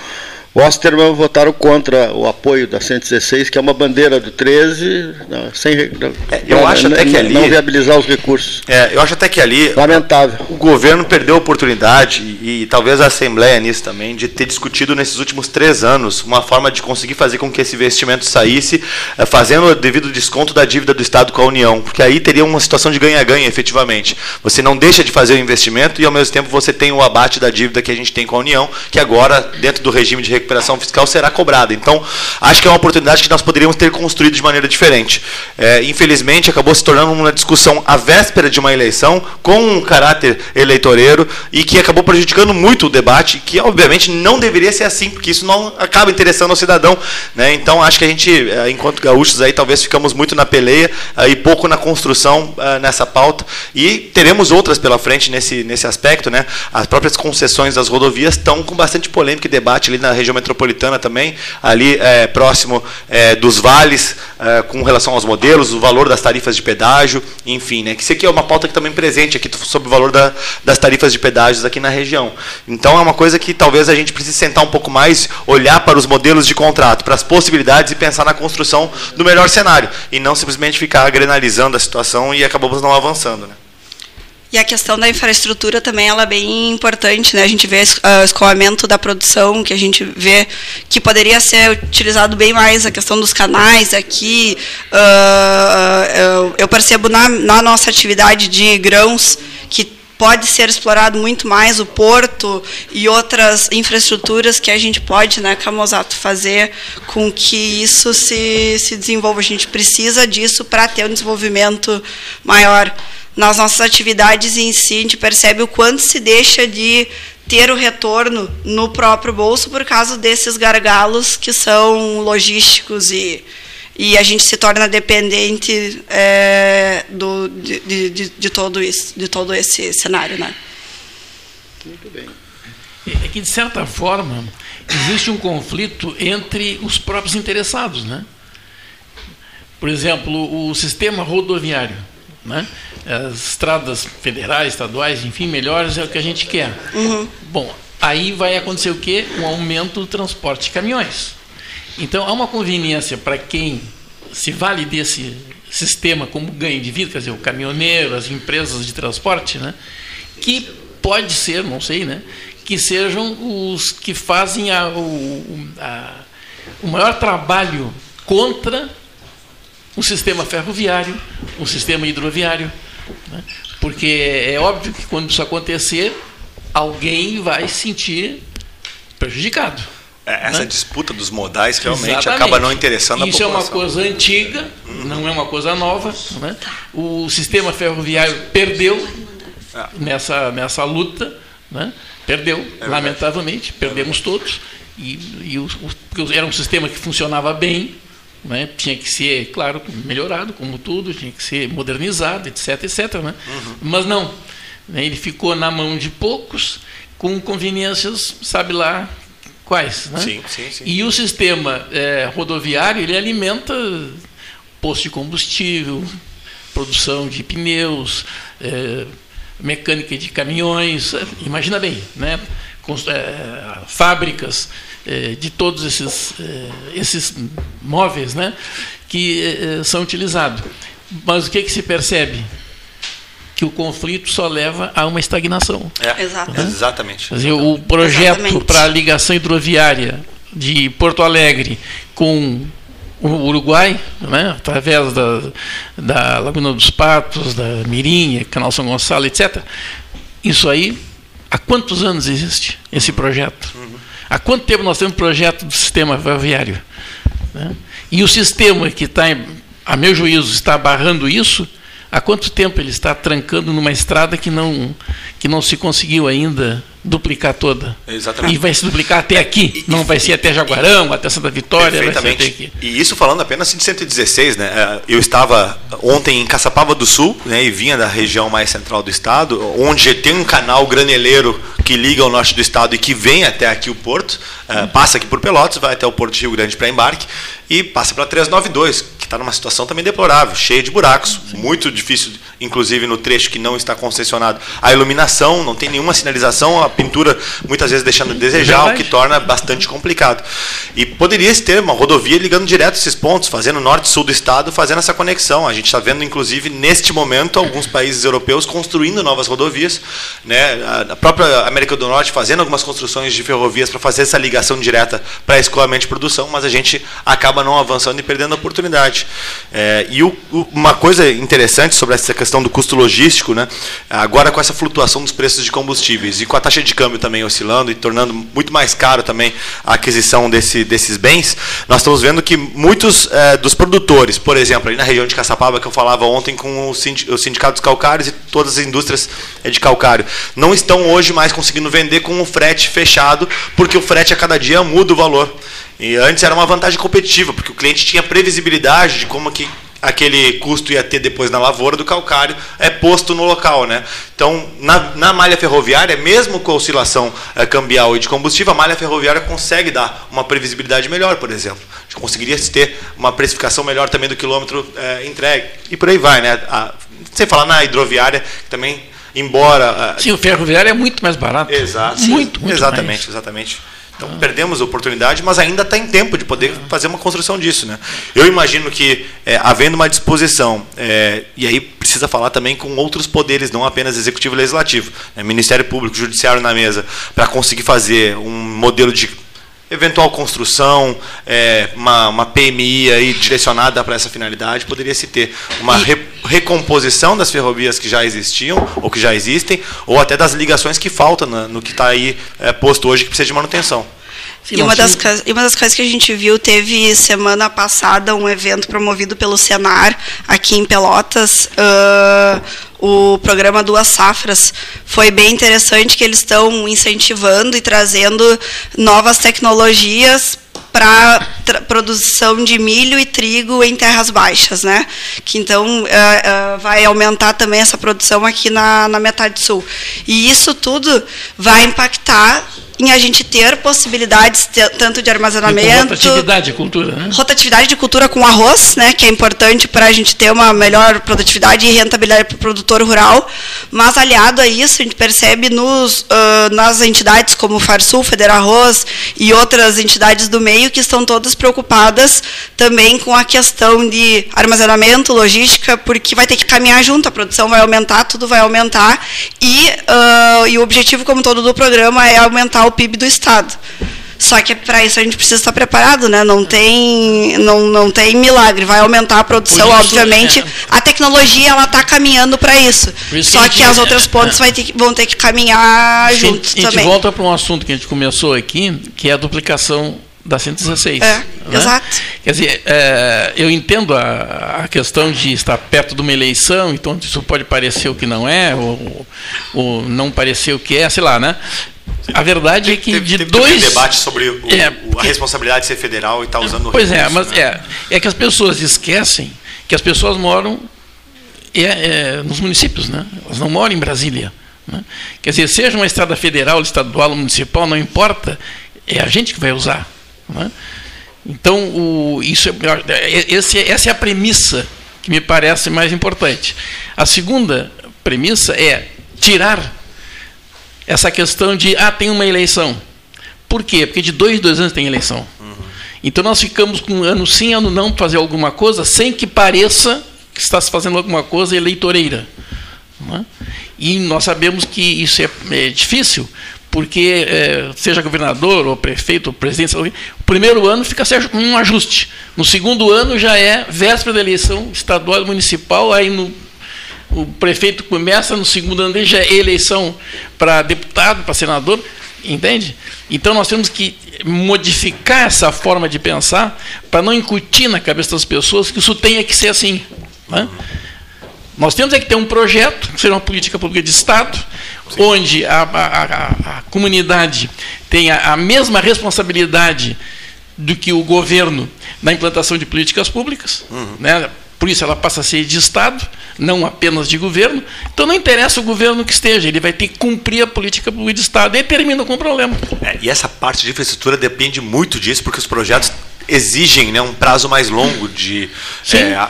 Speaker 2: Osterman votaram contra o apoio da 116, que é uma bandeira do 13, não, sem, não,
Speaker 7: é, eu acho até que ali
Speaker 2: não viabilizar os recursos.
Speaker 7: É, eu acho até que ali
Speaker 2: lamentável.
Speaker 7: O governo perdeu a oportunidade e, e, talvez a Assembleia nisso também de ter discutido nesses últimos três anos uma forma de conseguir fazer com que esse investimento saísse, é, fazendo o devido desconto da dívida do Estado com a União, porque aí teria uma situação de ganha-ganha, efetivamente. Você não deixa de fazer o investimento e ao mesmo tempo você tem o abate da dívida que a gente tem com a União, que agora dentro do regime de recuperação fiscal será cobrada. Então, acho que é uma oportunidade que nós poderíamos ter construído de maneira diferente. É, infelizmente, acabou se tornando uma discussão à véspera de uma eleição, com um caráter eleitoreiro, e que acabou prejudicando muito o debate, que obviamente não deveria ser assim, porque isso não acaba interessando ao cidadão. Né? Então, acho que a gente, é, enquanto gaúchos, aí talvez ficamos muito na peleia e pouco na construção é, nessa pauta. E teremos outras pela frente nesse, nesse aspecto. Né? As próprias concessões das rodovias estão com bastante polêmica e debate ali na região metropolitana também, ali é, próximo é, dos vales, é, com relação aos modelos, o valor das tarifas de pedágio, enfim, né? Que isso aqui é uma pauta que também presente aqui sobre o valor da, das tarifas de pedágios aqui na região. Então é uma coisa que talvez a gente precise sentar um pouco mais, olhar para os modelos de contrato, para as possibilidades e pensar na construção do melhor cenário. E não simplesmente ficar grenalizando a situação e acabamos não avançando. Né?
Speaker 8: E a questão da infraestrutura também ela é bem importante, né? A gente vê o escoamento da produção, que a gente vê que poderia ser utilizado bem mais a questão dos canais aqui. Uh, eu percebo na, na nossa atividade de grãos que pode ser explorado muito mais o porto e outras infraestruturas que a gente pode, né, Camozato, fazer com que isso se, se desenvolva. A gente precisa disso para ter um desenvolvimento maior nas nossas atividades em si, a gente percebe o quanto se deixa de ter o retorno no próprio bolso por causa desses gargalos que são logísticos e, e a gente se torna dependente é, do, de, de, de, todo isso, de todo esse cenário. Né?
Speaker 5: Muito bem. É que, de certa forma, existe um conflito entre os próprios interessados. Né? Por exemplo, o sistema rodoviário. Né? as estradas federais, estaduais, enfim, melhores é o que a gente quer. Uhum. Bom, aí vai acontecer o quê? Um aumento do transporte de caminhões. Então, há uma conveniência para quem se vale desse sistema como ganho de vida, quer dizer, o caminhoneiro, as empresas de transporte, né, que pode ser, não sei, né, que sejam os que fazem a, o, a, o maior trabalho contra o sistema ferroviário, o sistema hidroviário, né? Porque é óbvio que quando isso acontecer, alguém vai se sentir prejudicado.
Speaker 7: É, essa né? disputa dos modais realmente Exatamente. acaba não interessando
Speaker 5: isso
Speaker 7: a
Speaker 5: população. Isso é uma coisa antiga, uhum. não é uma coisa nova. Né? O sistema ferroviário perdeu é. nessa, nessa luta, né? perdeu, é lamentavelmente, perdemos todos. E, e o, o, era um sistema que funcionava bem, né? Tinha que ser, claro, melhorado, como tudo, tinha que ser modernizado, etc, etc. Né? Uhum. Mas não. Né? Ele ficou na mão de poucos, com conveniências, sabe lá quais. Né?
Speaker 7: Sim, sim, sim.
Speaker 5: E o sistema é, rodoviário ele alimenta posto de combustível, produção de pneus, é, mecânica de caminhões. Imagina bem, né? É, fábricas de todos esses, é, esses móveis né, que é, são utilizados. Mas o que, que se percebe? Que o conflito só leva a uma estagnação.
Speaker 7: É, exatamente.
Speaker 5: Quer dizer, o projeto para a ligação hidroviária de Porto Alegre com o Uruguai, né, através da, da Laguna dos Patos, da Mirinha, Canal São Gonçalo, etc. Isso aí, há quantos anos existe esse projeto? Há quanto tempo nós temos projeto do sistema ferroviário? Né? E o sistema que está, a meu juízo, está barrando isso, há quanto tempo ele está trancando numa estrada que não, que não se conseguiu ainda duplicar toda.
Speaker 7: Exatamente.
Speaker 5: E vai se duplicar até aqui, e, não vai ser até Jaguarão, até Santa Vitória, vai ser até aqui.
Speaker 7: E isso falando apenas de 116, né? É, eu estava ontem em Caçapava do Sul, né, e vinha da região mais central do estado, onde tem um canal graneleiro que liga ao norte do estado e que vem até aqui o porto, é, passa aqui por Pelotas, vai até o Porto de Rio Grande para embarque e passa para 392, que está numa situação também deplorável, cheia de buracos, Sim. muito difícil, inclusive no trecho que não está concessionado. A iluminação, não tem nenhuma sinalização, a pintura muitas vezes deixando a desejar, o que torna bastante complicado. E poderia ter uma rodovia ligando direto esses pontos, fazendo norte e sul do estado, fazendo essa conexão. A gente está vendo, inclusive, neste momento, alguns países europeus construindo novas rodovias, né? a própria América do Norte fazendo algumas construções de ferrovias para fazer essa ligação direta para escoamento de produção, mas a gente acaba não avançando e perdendo a oportunidade. É, e o, o, uma coisa interessante sobre essa questão do custo logístico, né? agora com essa flutuação dos preços de combustíveis e com a taxa de câmbio também oscilando e tornando muito mais caro também a aquisição desse, desses bens, nós estamos vendo que muitos é, dos produtores, por exemplo, ali na região de Caçapava, que eu falava ontem com o sindicato dos calcários e todas as indústrias é, de calcário, não estão hoje mais conseguindo vender com o frete fechado, porque o frete a cada dia muda o valor. E antes era uma vantagem competitiva, porque o cliente tinha previsibilidade de como que aquele custo ia ter depois na lavoura do calcário é posto no local, né? Então, na, na malha ferroviária, mesmo com a oscilação é, cambial e de combustível, a malha ferroviária consegue dar uma previsibilidade melhor, por exemplo. A gente conseguiria ter uma precificação melhor também do quilômetro é, entregue. E por aí vai, né? A, sem falar na hidroviária, que também embora.
Speaker 5: Sim, o ferroviário é muito mais barato.
Speaker 7: Exato.
Speaker 5: Muito, muito
Speaker 7: Exatamente,
Speaker 5: mais.
Speaker 7: exatamente. Então perdemos a oportunidade, mas ainda está em tempo de poder fazer uma construção disso. Né? Eu imagino que, é, havendo uma disposição, é, e aí precisa falar também com outros poderes, não apenas executivo e legislativo, né? Ministério Público, Judiciário na mesa, para conseguir fazer um modelo de eventual construção, é, uma, uma, PMI aí direcionada para essa finalidade, poderia se ter uma re, recomposição das ferrovias que já existiam ou que já existem, ou até das ligações que faltam no, no que está aí é, posto hoje que precisa de manutenção.
Speaker 8: E uma, das, e uma das coisas que a gente viu, teve semana passada um evento promovido pelo Senar, aqui em Pelotas, uh, o programa Duas Safras. Foi bem interessante que eles estão incentivando e trazendo novas tecnologias para produção de milho e trigo em terras baixas, né? Que então uh, uh, vai aumentar também essa produção aqui na, na metade sul. E isso tudo vai impactar em a gente ter possibilidades tanto de armazenamento.
Speaker 5: Rotatividade de cultura, né?
Speaker 8: Rotatividade de cultura com arroz, né? Que é importante para a gente ter uma melhor produtividade e rentabilidade para o produtor rural. Mas aliado a isso, a gente percebe nos, uh, nas entidades como o Farsul, Federal Arroz e outras entidades do meio que estão todas preocupadas também com a questão de armazenamento, logística, porque vai ter que caminhar junto, a produção vai aumentar, tudo vai aumentar e, uh, e o objetivo como todo do programa é aumentar o PIB do Estado. Só que para isso a gente precisa estar preparado, né? Não tem, não, não tem milagre. Vai aumentar a produção, isso, obviamente. É. A tecnologia ela está caminhando para isso. isso. Só que, que as outras pontes é. ter, vão ter que caminhar juntos também.
Speaker 5: A gente volta para um assunto que a gente começou aqui, que é a duplicação da 116.
Speaker 8: É, né? exato.
Speaker 5: Quer dizer, é, eu entendo a, a, questão de estar perto de uma eleição, então isso pode parecer o que não é, ou, ou não parecer o que é, sei lá, né? A verdade é que
Speaker 7: teve,
Speaker 5: de
Speaker 7: teve
Speaker 5: dois.
Speaker 7: Um debate sobre o, é, porque, a responsabilidade de ser federal e estar tá usando o
Speaker 5: Pois é, mas né? é, é que as pessoas esquecem que as pessoas moram é, é, nos municípios, né? Elas não moram em Brasília. Né? Quer dizer, seja uma estrada federal, estadual ou municipal, não importa, é a gente que vai usar. Né? Então, o, isso é, esse, essa é a premissa que me parece mais importante. A segunda premissa é tirar essa questão de, ah, tem uma eleição. Por quê? Porque de dois em dois anos tem eleição. Uhum. Então nós ficamos com um ano sim, ano não para fazer alguma coisa, sem que pareça que está se fazendo alguma coisa eleitoreira. É? E nós sabemos que isso é, é difícil, porque é, seja governador ou prefeito ou presidente, o primeiro ano fica um ajuste. No segundo ano já é véspera da eleição estadual e municipal, aí no o prefeito começa no segundo ano dele, já é eleição para deputado, para senador, entende? Então nós temos que modificar essa forma de pensar para não incutir na cabeça das pessoas que isso tenha que ser assim. Né? Nós temos é que ter um projeto, que seja uma política pública de Estado, Sim. onde a, a, a, a comunidade tenha a mesma responsabilidade do que o governo na implantação de políticas públicas, uhum. né? Por isso ela passa a ser de Estado, não apenas de governo. Então não interessa o governo que esteja, ele vai ter que cumprir a política pública de Estado e termina com o problema.
Speaker 7: É, e essa parte de infraestrutura depende muito disso, porque os projetos exigem né, um prazo mais longo de é,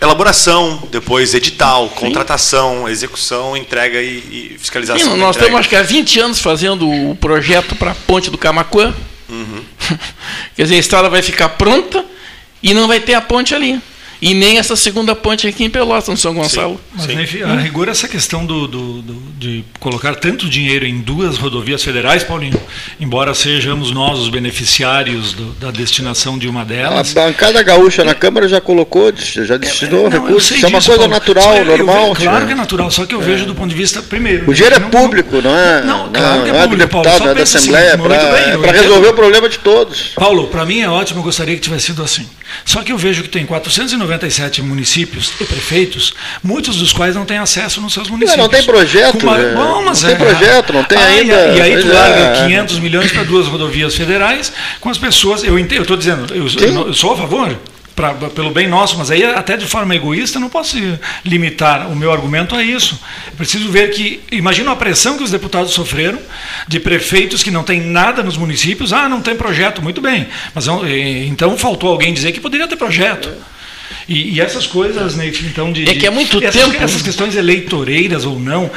Speaker 7: elaboração, depois edital, contratação, Sim. execução, entrega e, e fiscalização.
Speaker 5: Sim, nós estamos acho que há 20 anos fazendo o projeto para a ponte do Camacuã. Uhum. Quer dizer, a estrada vai ficar pronta e não vai ter a ponte ali. E nem essa segunda ponte aqui em Pelotas, no São Gonçalo. Sim,
Speaker 6: Mas, sim. Enfim, a rigor, essa questão do, do, do, de colocar tanto dinheiro em duas rodovias federais, Paulinho, embora sejamos nós os beneficiários do, da destinação de uma delas.
Speaker 2: A bancada gaúcha na Câmara já colocou, já destinou é, recursos. Isso é uma disso, coisa Paulo. natural, normal.
Speaker 6: Vejo, claro que é natural, só que eu é. vejo do ponto de vista, primeiro.
Speaker 2: O dinheiro é público, não, é? Não, claro que é, não é do deputado, Paulo, é da assim, Assembleia, assim, para é resolver o problema de todos.
Speaker 6: Paulo, para mim é ótimo, eu gostaria que tivesse sido assim. Só que eu vejo que tem 497 municípios e prefeitos, muitos dos quais não têm acesso nos seus municípios.
Speaker 2: Não, não tem projeto. Uma... É, Bom, não é... tem projeto, não tem ah, ainda.
Speaker 6: E, aí tu larga é... 500 milhões para duas rodovias federais com as pessoas. Eu estou dizendo, eu, eu sou a favor pra, pelo bem nosso, mas aí até de forma egoísta não posso limitar o meu argumento a isso. Eu preciso ver que, imagina a pressão que os deputados sofreram de prefeitos que não têm nada nos municípios, ah, não tem projeto, muito bem, mas então faltou alguém dizer que poderia ter projeto. E, e essas coisas, né, então, de.
Speaker 5: É que é muito
Speaker 6: essas,
Speaker 5: tempo.
Speaker 6: Essas questões eleitoreiras ou não,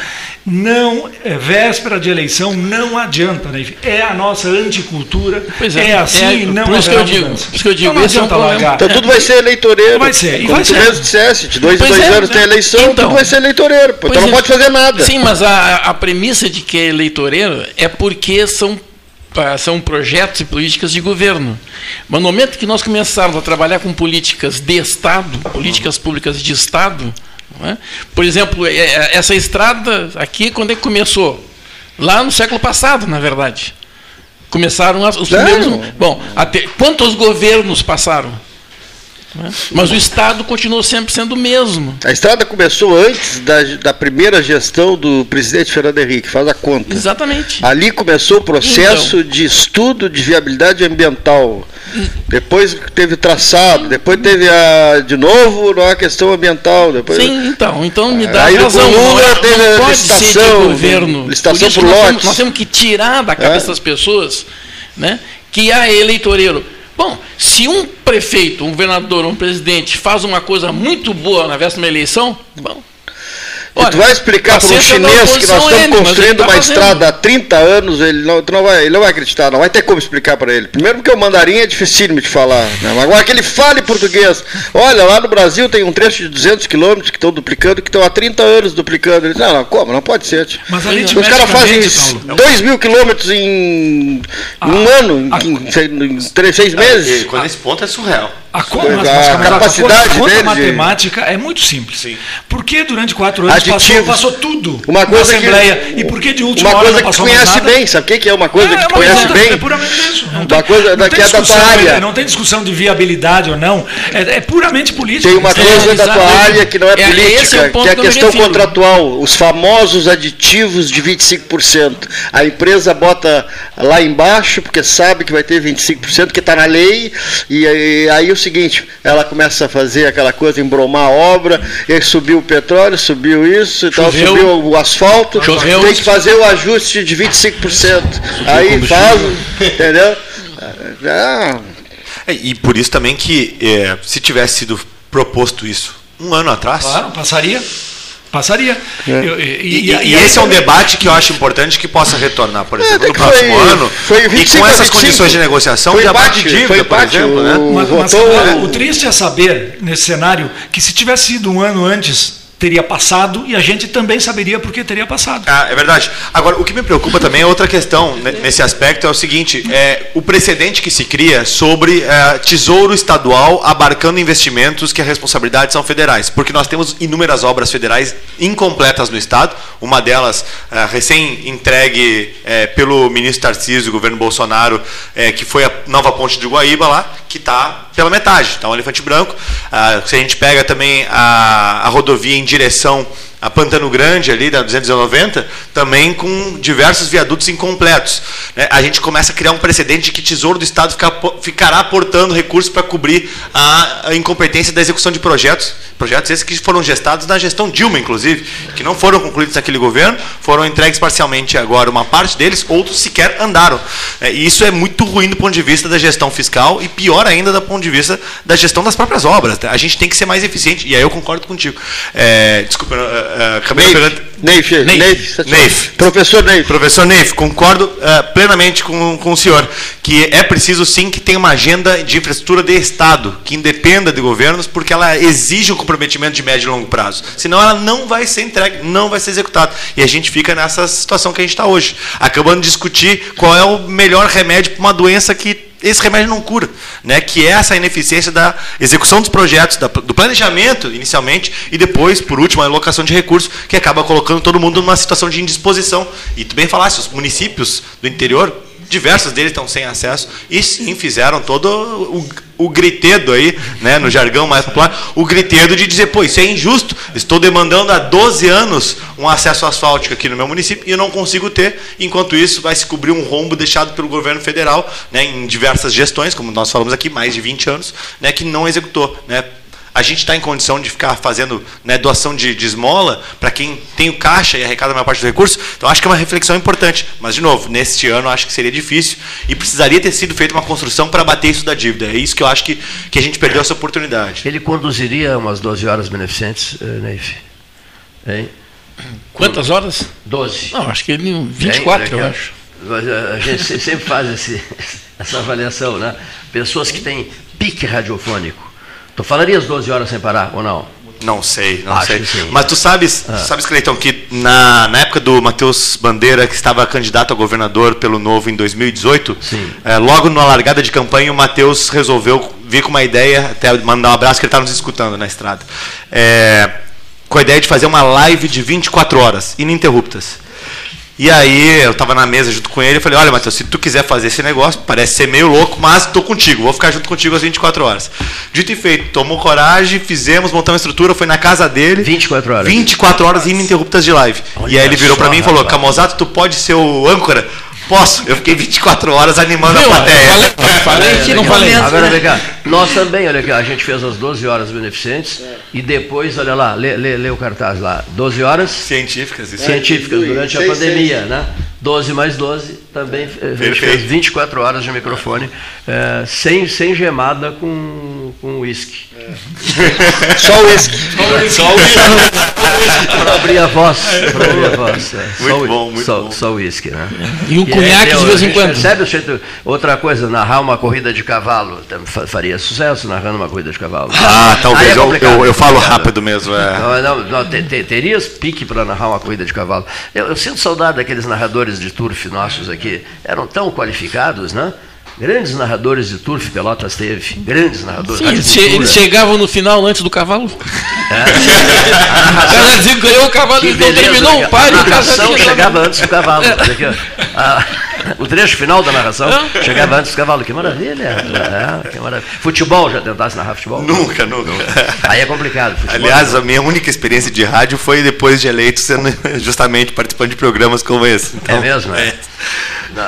Speaker 6: não, é, véspera de eleição, não adianta, né? É a nossa anticultura.
Speaker 5: Pois
Speaker 6: é,
Speaker 5: é,
Speaker 6: assim,
Speaker 5: é,
Speaker 6: não
Speaker 5: por isso que eu digo,
Speaker 6: mudança.
Speaker 5: por isso que eu digo,
Speaker 6: Então não
Speaker 5: é um
Speaker 6: largar.
Speaker 2: Então tudo vai ser eleitoreiro.
Speaker 6: Vai ser, e
Speaker 2: Como
Speaker 6: vai
Speaker 2: tu
Speaker 6: ser.
Speaker 2: mesmo disseste, de dois em
Speaker 5: Pois
Speaker 2: dois
Speaker 5: é,
Speaker 2: anos tem eleição,
Speaker 5: Então.
Speaker 2: tudo vai ser eleitoreiro. Pô. Então não
Speaker 5: é.
Speaker 2: pode fazer nada.
Speaker 5: Sim, mas a, a premissa de que é eleitoreiro é porque são, são projetos e políticas de governo. Mas no momento que nós começarmos a trabalhar com políticas de Estado, políticas públicas de Estado, é? por exemplo, é- é- essa estrada aqui, quando é que começou? Lá no século passado, na verdade. Começaram os primeiros. Bom, até, quantos governos passaram? Não é? Mas o Estado continuou sempre sendo o mesmo.
Speaker 2: A estrada começou antes da, da primeira gestão do presidente Fernando Henrique, faz a conta.
Speaker 5: Exatamente.
Speaker 2: Ali começou o processo
Speaker 5: Então.
Speaker 2: de estudo de viabilidade ambiental. Depois teve traçado, depois teve a, de novo a questão ambiental. Depois,
Speaker 5: Sim, então, então me dá
Speaker 2: Aí
Speaker 5: razão.
Speaker 2: Lula
Speaker 5: Não, é-
Speaker 2: teve
Speaker 5: não
Speaker 2: a
Speaker 5: pode ser
Speaker 2: licitação,
Speaker 5: o governo.
Speaker 2: licitação
Speaker 5: isso
Speaker 2: por
Speaker 5: nós,
Speaker 2: lotes.
Speaker 5: temos, nós temos que tirar da cabeça
Speaker 2: É.
Speaker 5: das pessoas né, que há eleitoreiro. Bom, se um prefeito, um governador, um presidente faz uma coisa muito boa na véspera de uma eleição, bom.
Speaker 2: E tu vai explicar para um chinês que nós estamos
Speaker 5: ele,
Speaker 2: construindo
Speaker 5: tá
Speaker 2: uma
Speaker 5: fazendo.
Speaker 2: estrada há 30 anos, ele não, tu não vai, ele não vai acreditar, não vai ter como explicar para ele. Primeiro porque o mandarim é dificílimo de falar, né? Agora que ele fale português. Olha, lá no Brasil tem um trecho de 200 quilômetros que estão duplicando, que estão há 30 anos duplicando. Ele diz, não, não, como? Não pode ser. tio.
Speaker 6: Mas
Speaker 2: Os caras fazem
Speaker 6: aritmeticamente, Paulo,
Speaker 2: 2 mil quilômetros em um ano, em,
Speaker 6: a-
Speaker 2: em seis- em três, seis meses.
Speaker 7: E quando esse ponto é surreal.
Speaker 6: A, co-
Speaker 2: Pois
Speaker 6: mas,
Speaker 2: a capacidade
Speaker 6: a
Speaker 2: dele de-
Speaker 6: matemática é muito simples. Por que durante quatro anos passou, passou tudo
Speaker 2: Uma coisa
Speaker 6: na
Speaker 2: que-
Speaker 6: Assembleia? e por que de última
Speaker 2: Uma coisa que conhece bem, sabe o que que é uma coisa que tu
Speaker 6: uma
Speaker 2: conhece bem?
Speaker 6: É puramente isso. Não
Speaker 2: Uma
Speaker 6: tem,
Speaker 2: coisa
Speaker 6: não tem
Speaker 2: que é da tua área.
Speaker 6: Não tem discussão de viabilidade ou não. É, é puramente política.
Speaker 2: Tem uma
Speaker 6: É,
Speaker 2: coisa da tua área que não é
Speaker 5: É,
Speaker 2: política,
Speaker 5: é ponto
Speaker 2: que é a
Speaker 5: que
Speaker 2: questão contratual, os famosos aditivos de 25%. A empresa bota lá embaixo, porque sabe que vai ter 25%, que está na lei, e aí, é o seguinte, ela começa a fazer aquela coisa, embromar a obra, e aí subiu o petróleo, subiu isso, e tal,
Speaker 5: Choveu.
Speaker 2: subiu o asfalto,
Speaker 5: Choveu.
Speaker 2: tem que fazer o ajuste de 25%. Aí faz, entendeu? Ah,
Speaker 7: É, e por isso também que, é, se tivesse sido proposto isso um ano atrás,
Speaker 6: Claro, passaria. Passaria. Eu-
Speaker 7: E,
Speaker 6: e,
Speaker 7: e- e
Speaker 6: aí
Speaker 7: esse é um debate que eu acho importante que possa retornar, por exemplo,
Speaker 2: até
Speaker 7: no próximo
Speaker 2: foi-
Speaker 7: ano.
Speaker 2: foi
Speaker 7: e
Speaker 2: 25
Speaker 7: com
Speaker 2: a
Speaker 7: essas
Speaker 2: 25.
Speaker 7: condições de negociação
Speaker 2: Foi
Speaker 7: de abate
Speaker 2: empate,
Speaker 7: de dívida,
Speaker 2: foi
Speaker 7: por exemplo, né?
Speaker 2: o-
Speaker 6: Mas, mas,
Speaker 2: votou-
Speaker 6: cara, o triste é saber, nesse cenário, que se tivesse sido um ano antes, teria passado e a gente também saberia por que teria passado.
Speaker 7: Ah, é verdade. Agora, o que me preocupa também é outra questão nesse aspecto, é o seguinte, é o precedente que se cria sobre é, tesouro estadual abarcando investimentos que a responsabilidade são federais, porque nós temos inúmeras obras federais incompletas no estado, uma delas é, recém-entregue é, pelo ministro Tarcísio, o governo Bolsonaro, é, que foi a nova ponte de Guaíba lá, que está pela metade, um elefante branco. Ah, se a gente pega também a, a rodovia em direção a Pantano Grande ali da 290, também com diversos viadutos incompletos. né? A gente começa a criar um precedente de que Tesouro do Estado fica- ficará aportando recursos para cobrir a, incompetência da execução de projetos, projetos esses que foram gestados na gestão Dilma, inclusive, que não foram concluídos naquele governo, foram entregues parcialmente agora uma parte deles, outros sequer andaram. É, E isso é muito ruim do ponto de vista da gestão fiscal e pior ainda do ponto de vista da gestão das próprias obras. A gente tem que ser mais eficiente, e aí eu concordo contigo. É, desculpa, é, acabei de
Speaker 2: Neif, Neif,
Speaker 7: Neif.
Speaker 2: Neif,
Speaker 7: Neif.
Speaker 2: Professor Neif.
Speaker 7: Professor Neif, concordo eh, plenamente com, com o senhor, que é preciso sim que tenha uma agenda de infraestrutura de Estado, que independa de governos, porque ela exige um comprometimento de médio e longo prazo. Senão ela não vai ser entregue, não vai ser executada. E a gente fica nessa situação que a gente está hoje, acabando de discutir qual é o melhor remédio para uma doença que esse remédio não cura, né? que é essa ineficiência da execução dos projetos, da- do planejamento inicialmente e depois, por último, a alocação de recursos, que acaba colocando todo mundo numa situação de indisposição. E tu bem falaste, os municípios do interior, diversos deles estão sem acesso e sim fizeram todo o, o gritedo aí, né, no jargão mais popular, o gritedo de dizer, pô, isso é injusto, estou demandando há 12 anos um acesso asfáltico aqui no meu município e eu não consigo ter, enquanto isso vai se cobrir um rombo deixado pelo governo federal, né, em diversas gestões, como nós falamos aqui, mais de 20 anos, né, que não executou, né, a gente está em condição de ficar fazendo né, doação de, de esmola para quem tem o caixa e arrecada a maior parte dos recursos. Então, acho que é uma reflexão importante. Mas, de novo, neste ano, acho que seria difícil e precisaria ter sido feita uma construção para bater isso da dívida. É isso que eu acho que, que a gente perdeu essa oportunidade.
Speaker 1: Ele conduziria umas 12 horas beneficentes, eh, Neif? Hein?
Speaker 5: Quantas horas?
Speaker 1: 12.
Speaker 5: Não, acho que ele 24, Bem, eu acho.
Speaker 1: A gente sempre faz esse, essa avaliação, né? Pessoas que têm pique radiofônico Tu falarias 12 horas sem parar ou não?
Speaker 7: Não sei, não Acho sei. Mas tu sabes, ah. sabes, Cleiton, que na, na época do Matheus Bandeira, que estava candidato a governador pelo Novo em 2018, é, logo na largada de campanha, o Matheus resolveu vir com uma ideia, até mandar um abraço, que ele está nos escutando na estrada, é, com a ideia de fazer uma live de 24 horas, ininterruptas. E aí eu tava na mesa junto com ele e falei, olha, Matheus, se tu quiser fazer esse negócio, parece ser meio louco, mas tô contigo, vou ficar junto contigo às 24 horas. Dito e feito, tomou coragem, fizemos, montamos a estrutura, foi na casa dele.
Speaker 1: 24 horas.
Speaker 7: 24 horas ininterruptas de live. Olha e aí ele virou para mim e falou, Camozato, tu pode ser o âncora? Posso? Eu fiquei 24 horas animando Viu? a plateia.
Speaker 1: Falei, falei, não falei. Agora vem cá. Nós também, olha aqui, a gente fez as 12 horas beneficentes é. e depois, olha lá, lê, lê, lê, o cartaz lá. 12 horas.
Speaker 7: Científicas,
Speaker 1: isso. Científicas, durante a pandemia, né? 12 mais 12, também gente fez 24 horas de microfone, é, sem, sem gemada com uísque.
Speaker 2: É. Só uísque.
Speaker 1: Só uísque. Para abrir a voz. Para abrir a voz.
Speaker 7: É. Muito só, bom, muito
Speaker 1: só,
Speaker 7: bom.
Speaker 1: Só uísque, né?
Speaker 5: E um cunhaque de vez em quando.
Speaker 1: Percebe outra coisa, narrar uma corrida de cavalo. Faria sucesso narrando uma corrida de cavalo.
Speaker 7: Ah, talvez. É eu, eu, eu, falo rápido mesmo. É.
Speaker 1: Não, não, não, terias pique para narrar uma corrida de cavalo. Eu, eu sinto saudade daqueles narradores narradores de turf nossos aqui eram tão qualificados, né? Grandes narradores de turf Pelotas teve, grandes narradores.
Speaker 5: Sim, eles, eles, chegavam no final antes do cavalo. É. o cara dizia que ganhou o cavalo e então terminou o pai.
Speaker 1: A narração chegava antes do cavalo. É. Aqui, a, o trecho final da narração é. chegava antes do cavalo. Que maravilha! É, que maravilha. Futebol, já tentasse narrar futebol?
Speaker 7: Nunca, nunca.
Speaker 1: Aí é complicado.
Speaker 7: Futebol, Aliás, a minha única experiência de rádio foi depois de eleito, sendo justamente participando de programas como esse.
Speaker 1: Então, é mesmo? É.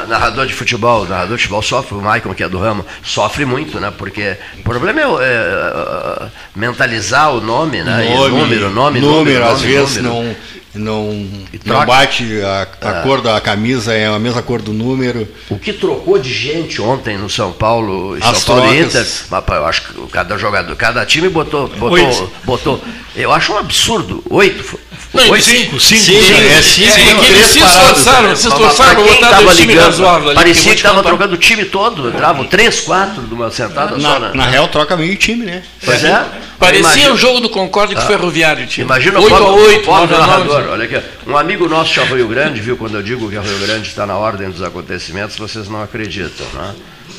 Speaker 1: narrador de futebol, narrador de futebol sofre, o Michael, que é do ramo, sofre muito, né? Porque o problema é, é, é mentalizar o nome, né? Nome, e número, nome,
Speaker 2: número, número às nome, vezes número. não não, não bate a, a é. cor da camisa, é a mesma cor do número.
Speaker 1: O que trocou de gente ontem no São Paulo, As São Paulo Inter, eu acho que cada jogador, cada time botou, botou, botou. Eu acho um absurdo. Oito.
Speaker 5: Não, cinco, cinco, cinco, é, cinco, é, é, eles se esforçaram, se esforçaram para botar o time razoável ali.
Speaker 1: Parecia que estava trocando o time todo, entravam três, quatro de uma sentada
Speaker 2: na,
Speaker 1: só.
Speaker 2: Na, na real, troca meio time, né?
Speaker 1: Pois é.
Speaker 5: Parecia o jogo do Concorde com ah, Ferroviário. Tinha.
Speaker 1: Imagina o 8 a 8, narrador. Olha aqui. Um amigo nosso de Rio Grande, viu, quando eu digo que Rio Grande está na ordem dos acontecimentos, vocês não acreditam, né?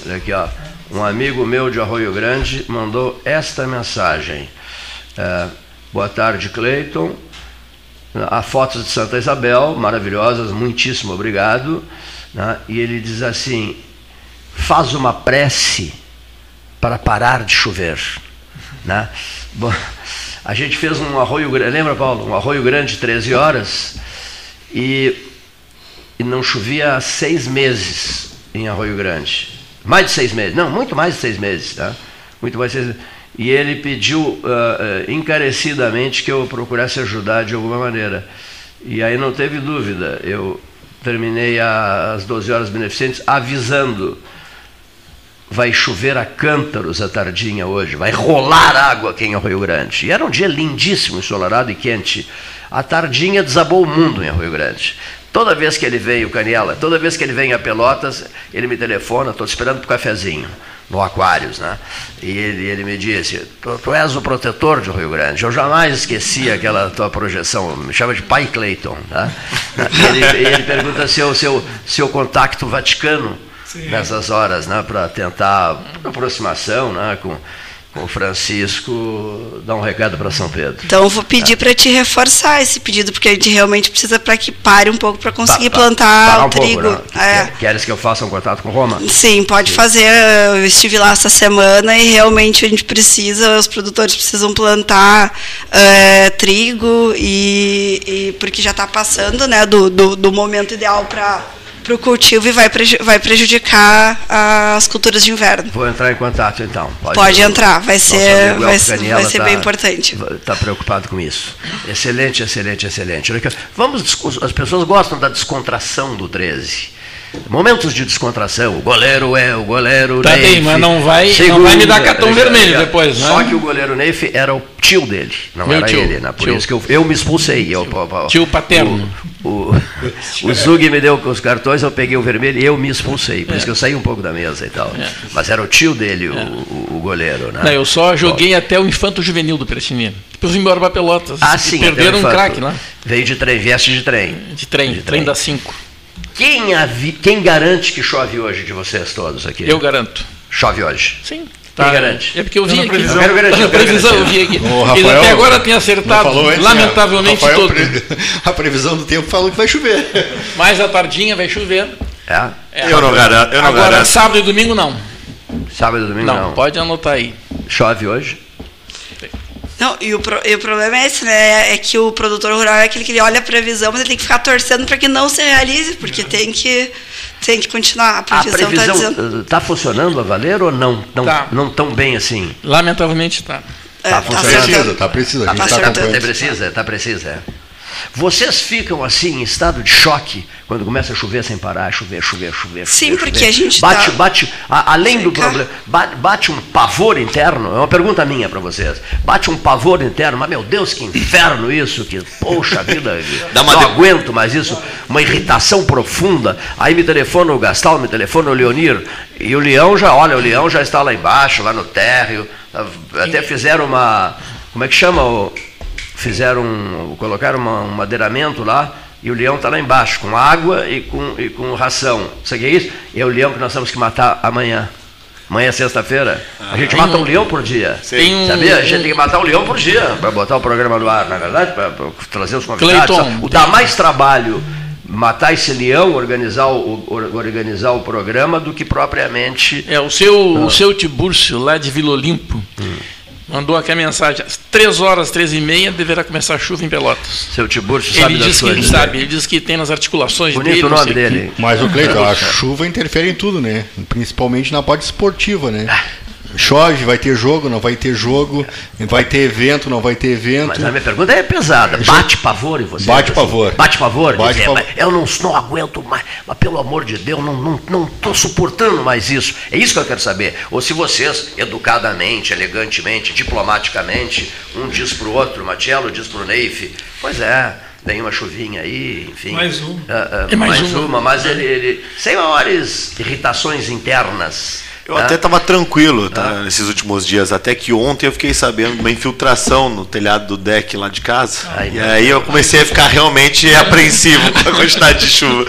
Speaker 1: Olha aqui, ó. Um amigo meu de Arroio Grande mandou esta mensagem. É, boa tarde, Cleiton. Há fotos de Santa Isabel, maravilhosas, muitíssimo obrigado. Né? E ele diz assim: faz uma prece para parar de chover. Né? Bom, a gente fez um arroio grande, lembra, Paulo? Um arroio grande, 13 horas, e, e não chovia há seis meses em Arroio Grande. Mais de seis meses, não, muito mais de seis meses, tá? Muito mais de seis meses. E ele pediu uh, encarecidamente que eu procurasse ajudar de alguma maneira. E aí não teve dúvida, eu terminei às 12 horas beneficentes avisando vai chover a cântaros a tardinha hoje, vai rolar água aqui em Rio Grande. E era um dia lindíssimo, ensolarado e quente. A tardinha desabou o mundo em Rio Grande. Toda vez que ele vem, o Caniela, toda vez que ele vem a Pelotas, ele me telefona, estou esperando para o cafezinho, no Aquários, né? E ele, ele me disse, tu, tu, és o protetor de Rio Grande. Eu jamais esqueci aquela tua projeção, me chama de Pai Clayton. Tá? ele, ele pergunta se o seu, seu contato Vaticano Sim. nessas horas, né, para tentar aproximação né, com, com o Francisco, dar um recado para São Pedro.
Speaker 8: Então eu vou pedir é. para te reforçar esse pedido, porque a gente realmente precisa para que pare um pouco para conseguir pa, pa, plantar um o trigo. Pouco,
Speaker 1: né? é. Queres que eu faça um contato com Roma?
Speaker 8: Sim, pode Sim. fazer. Eu estive lá essa semana e realmente a gente precisa, os produtores precisam plantar é, trigo e, e, porque já está passando né, do, do, do momento ideal para para o cultivo e vai, preju vai prejudicar as culturas de inverno.
Speaker 1: Vou entrar em contato então.
Speaker 8: Pode, Pode entrar, vai ser, vai, vai ser tá, bem importante.
Speaker 1: Está preocupado com isso. Excelente, excelente, excelente. Vamos, as pessoas gostam da descontração do 13. Momentos de descontração. O goleiro é o goleiro
Speaker 5: tá Neif. Bem, mas não vai, não vai me dar cartão vermelho depois, né?
Speaker 1: Só que o goleiro Neif era o tio dele, não Meu era tio, ele, né? Por tio. isso que eu, eu me expulsei.
Speaker 5: Tio,
Speaker 1: eu,
Speaker 5: tio paterno.
Speaker 1: O, o, o Zug me deu os cartões, eu peguei o vermelho e eu me expulsei. Por é. isso que eu saí um pouco da mesa e tal. É. Mas era o tio dele, é. o, o, goleiro, né?
Speaker 5: Não, eu só joguei Bom. até o infanto juvenil do Piratini. Depois vim embora para Pelotas.
Speaker 1: Ah, sim.
Speaker 5: Perderam um craque lá.
Speaker 1: Veio de trem, vieste de trem.
Speaker 5: De trem, de trem, trem da 5.
Speaker 1: Quem, avi... Quem garante que chove hoje de vocês todos aqui?
Speaker 5: Eu garanto.
Speaker 1: Chove hoje?
Speaker 5: Sim.
Speaker 1: Tá. Quem garante?
Speaker 5: É porque eu vi aqui.
Speaker 1: Previsão. Eu quero garantir.
Speaker 5: Eu previsão eu vi aqui. Ele até agora tem acertado, falou, lamentavelmente, Rafael,
Speaker 3: todo. A previsão do tempo falou que vai chover.
Speaker 5: Mais a tardinha vai chover.
Speaker 1: É?
Speaker 7: é eu não garanto. Eu não
Speaker 5: agora,
Speaker 7: garanto.
Speaker 5: sábado e domingo não.
Speaker 1: Sábado e domingo não.
Speaker 5: Não, pode anotar aí.
Speaker 1: Chove hoje?
Speaker 8: Não, e o, pro, e o problema é esse, né? É que o produtor rural é aquele que ele olha a previsão, mas ele tem que ficar torcendo para que não se realize, porque tem que, tem que continuar. A previsão
Speaker 1: está dizendo. Está funcionando a valer ou não? Não, tá. não tão bem assim?
Speaker 5: Lamentavelmente está.
Speaker 8: Está é, tá
Speaker 3: funcionando. Precisa, está precisa.
Speaker 1: Está tá, tá, tá precisa, está precisa, é. Vocês ficam assim em estado de choque quando começa a chover sem parar, chover, chover, chover.
Speaker 8: Sim,
Speaker 1: chover,
Speaker 8: porque
Speaker 1: chover.
Speaker 8: a gente
Speaker 1: bate, tá... bate, a, além do problema, bate, bate, um pavor interno. É uma pergunta minha para vocês. Bate um pavor interno, mas meu Deus, que inferno isso, que poxa vida, Dá uma não de... aguento mais isso, uma irritação profunda. Aí me telefona o Gastal, me telefona o Leonir e o Leão já, olha, o Leão já está lá embaixo, lá no térreo. Até fizeram uma, como é que chama o fizeram, colocaram uma, um madeiramento lá, e o leão está lá embaixo, com água e com, e com ração. Isso aqui é isso? E é o leão que nós temos que matar amanhã. Amanhã é sexta-feira. a gente mata um, leão por dia. Sim. Sabia? A gente tem que matar um leão por dia para botar o programa no ar, na é verdade, para trazer os convidados. Clayton, o dá mais trabalho matar esse leão, organizar o, organizar o programa, do que propriamente.
Speaker 5: É, o seu, o seu Tibúrcio, lá de Vila Olimpo, hum. Mandou aqui a mensagem, às 3 horas, 3 e meia, deverá começar a chuva em Pelotas.
Speaker 1: Seu Tiburcio sabe
Speaker 5: ele diz que ele sabe, ele diz que tem nas articulações
Speaker 1: Bonito
Speaker 5: dele.
Speaker 1: o nome dele.
Speaker 3: Mas o Cleiton, a chuva interfere em tudo, né? Principalmente na parte esportiva, né? Chove, vai ter jogo, não vai ter jogo, vai ter evento, não vai ter evento. Mas
Speaker 1: a minha pergunta é pesada. Bate pavor em você?
Speaker 3: Bate pavor.
Speaker 1: Bate pavor?
Speaker 3: Bate dizer, pavor.
Speaker 1: Eu não, não aguento mais, mas pelo amor de Deus, não estou não, não suportando mais isso. É isso que eu quero saber. Ou se vocês, educadamente, elegantemente, diplomaticamente, um diz para o outro, Matiello diz para o Neif, pois é, tem uma chuvinha aí, enfim.
Speaker 6: Mais uma. Uh,
Speaker 1: uh, mais, mais uma. uma. mas ele, ele, sem maiores irritações internas.
Speaker 7: Eu até estava tranquilo tá, nesses últimos dias, até que ontem eu fiquei sabendo de uma infiltração no telhado do deck lá de casa. Ai, e aí eu comecei a ficar realmente apreensivo com a quantidade de chuva.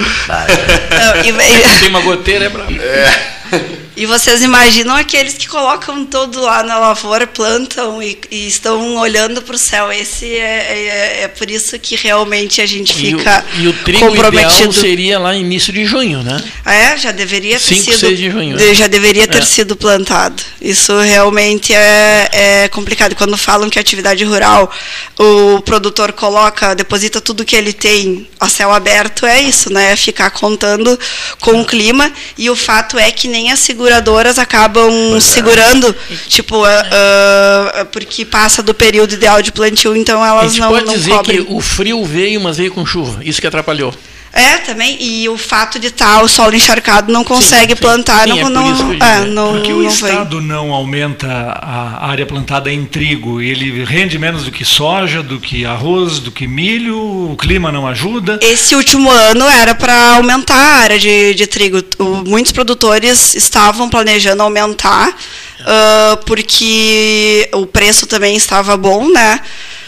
Speaker 5: Tem uma goteira, é brabo. É.
Speaker 8: E vocês imaginam aqueles que colocam todo lá na lavoura, plantam e, e estão olhando para o céu. Esse é, é, é, por isso que realmente a gente fica
Speaker 5: e o, e o trigo comprometido. Seria lá início de junho, né?
Speaker 8: É, já deveria ter 5, sido.
Speaker 5: 6 de junho.
Speaker 8: De, já deveria ter é. sido plantado. Isso realmente é, é complicado. Quando falam que atividade rural, o produtor coloca, deposita tudo que ele tem a céu aberto, é isso, né? É ficar contando com o clima. E o fato é que nem a segurança seguradoras acabam pois é. segurando, é. tipo, uh, uh, porque passa do período ideal de plantio, então elas
Speaker 5: a gente
Speaker 8: não,
Speaker 5: pode
Speaker 8: não
Speaker 5: dizer
Speaker 8: cobrem.
Speaker 5: que o frio veio, mas veio com chuva, isso que atrapalhou.
Speaker 8: É, também. E o fato de estar tá o solo encharcado não consegue sim, plantar. Sim, não, é não, é, não,
Speaker 6: Porque o Estado vem. não aumenta a área plantada em trigo. Ele rende menos do que soja, do que arroz, do que milho. O clima não ajuda.
Speaker 8: Esse último ano era para aumentar a área de, de trigo. muitos produtores estavam planejando aumentar, uh, porque o preço também estava bom, né?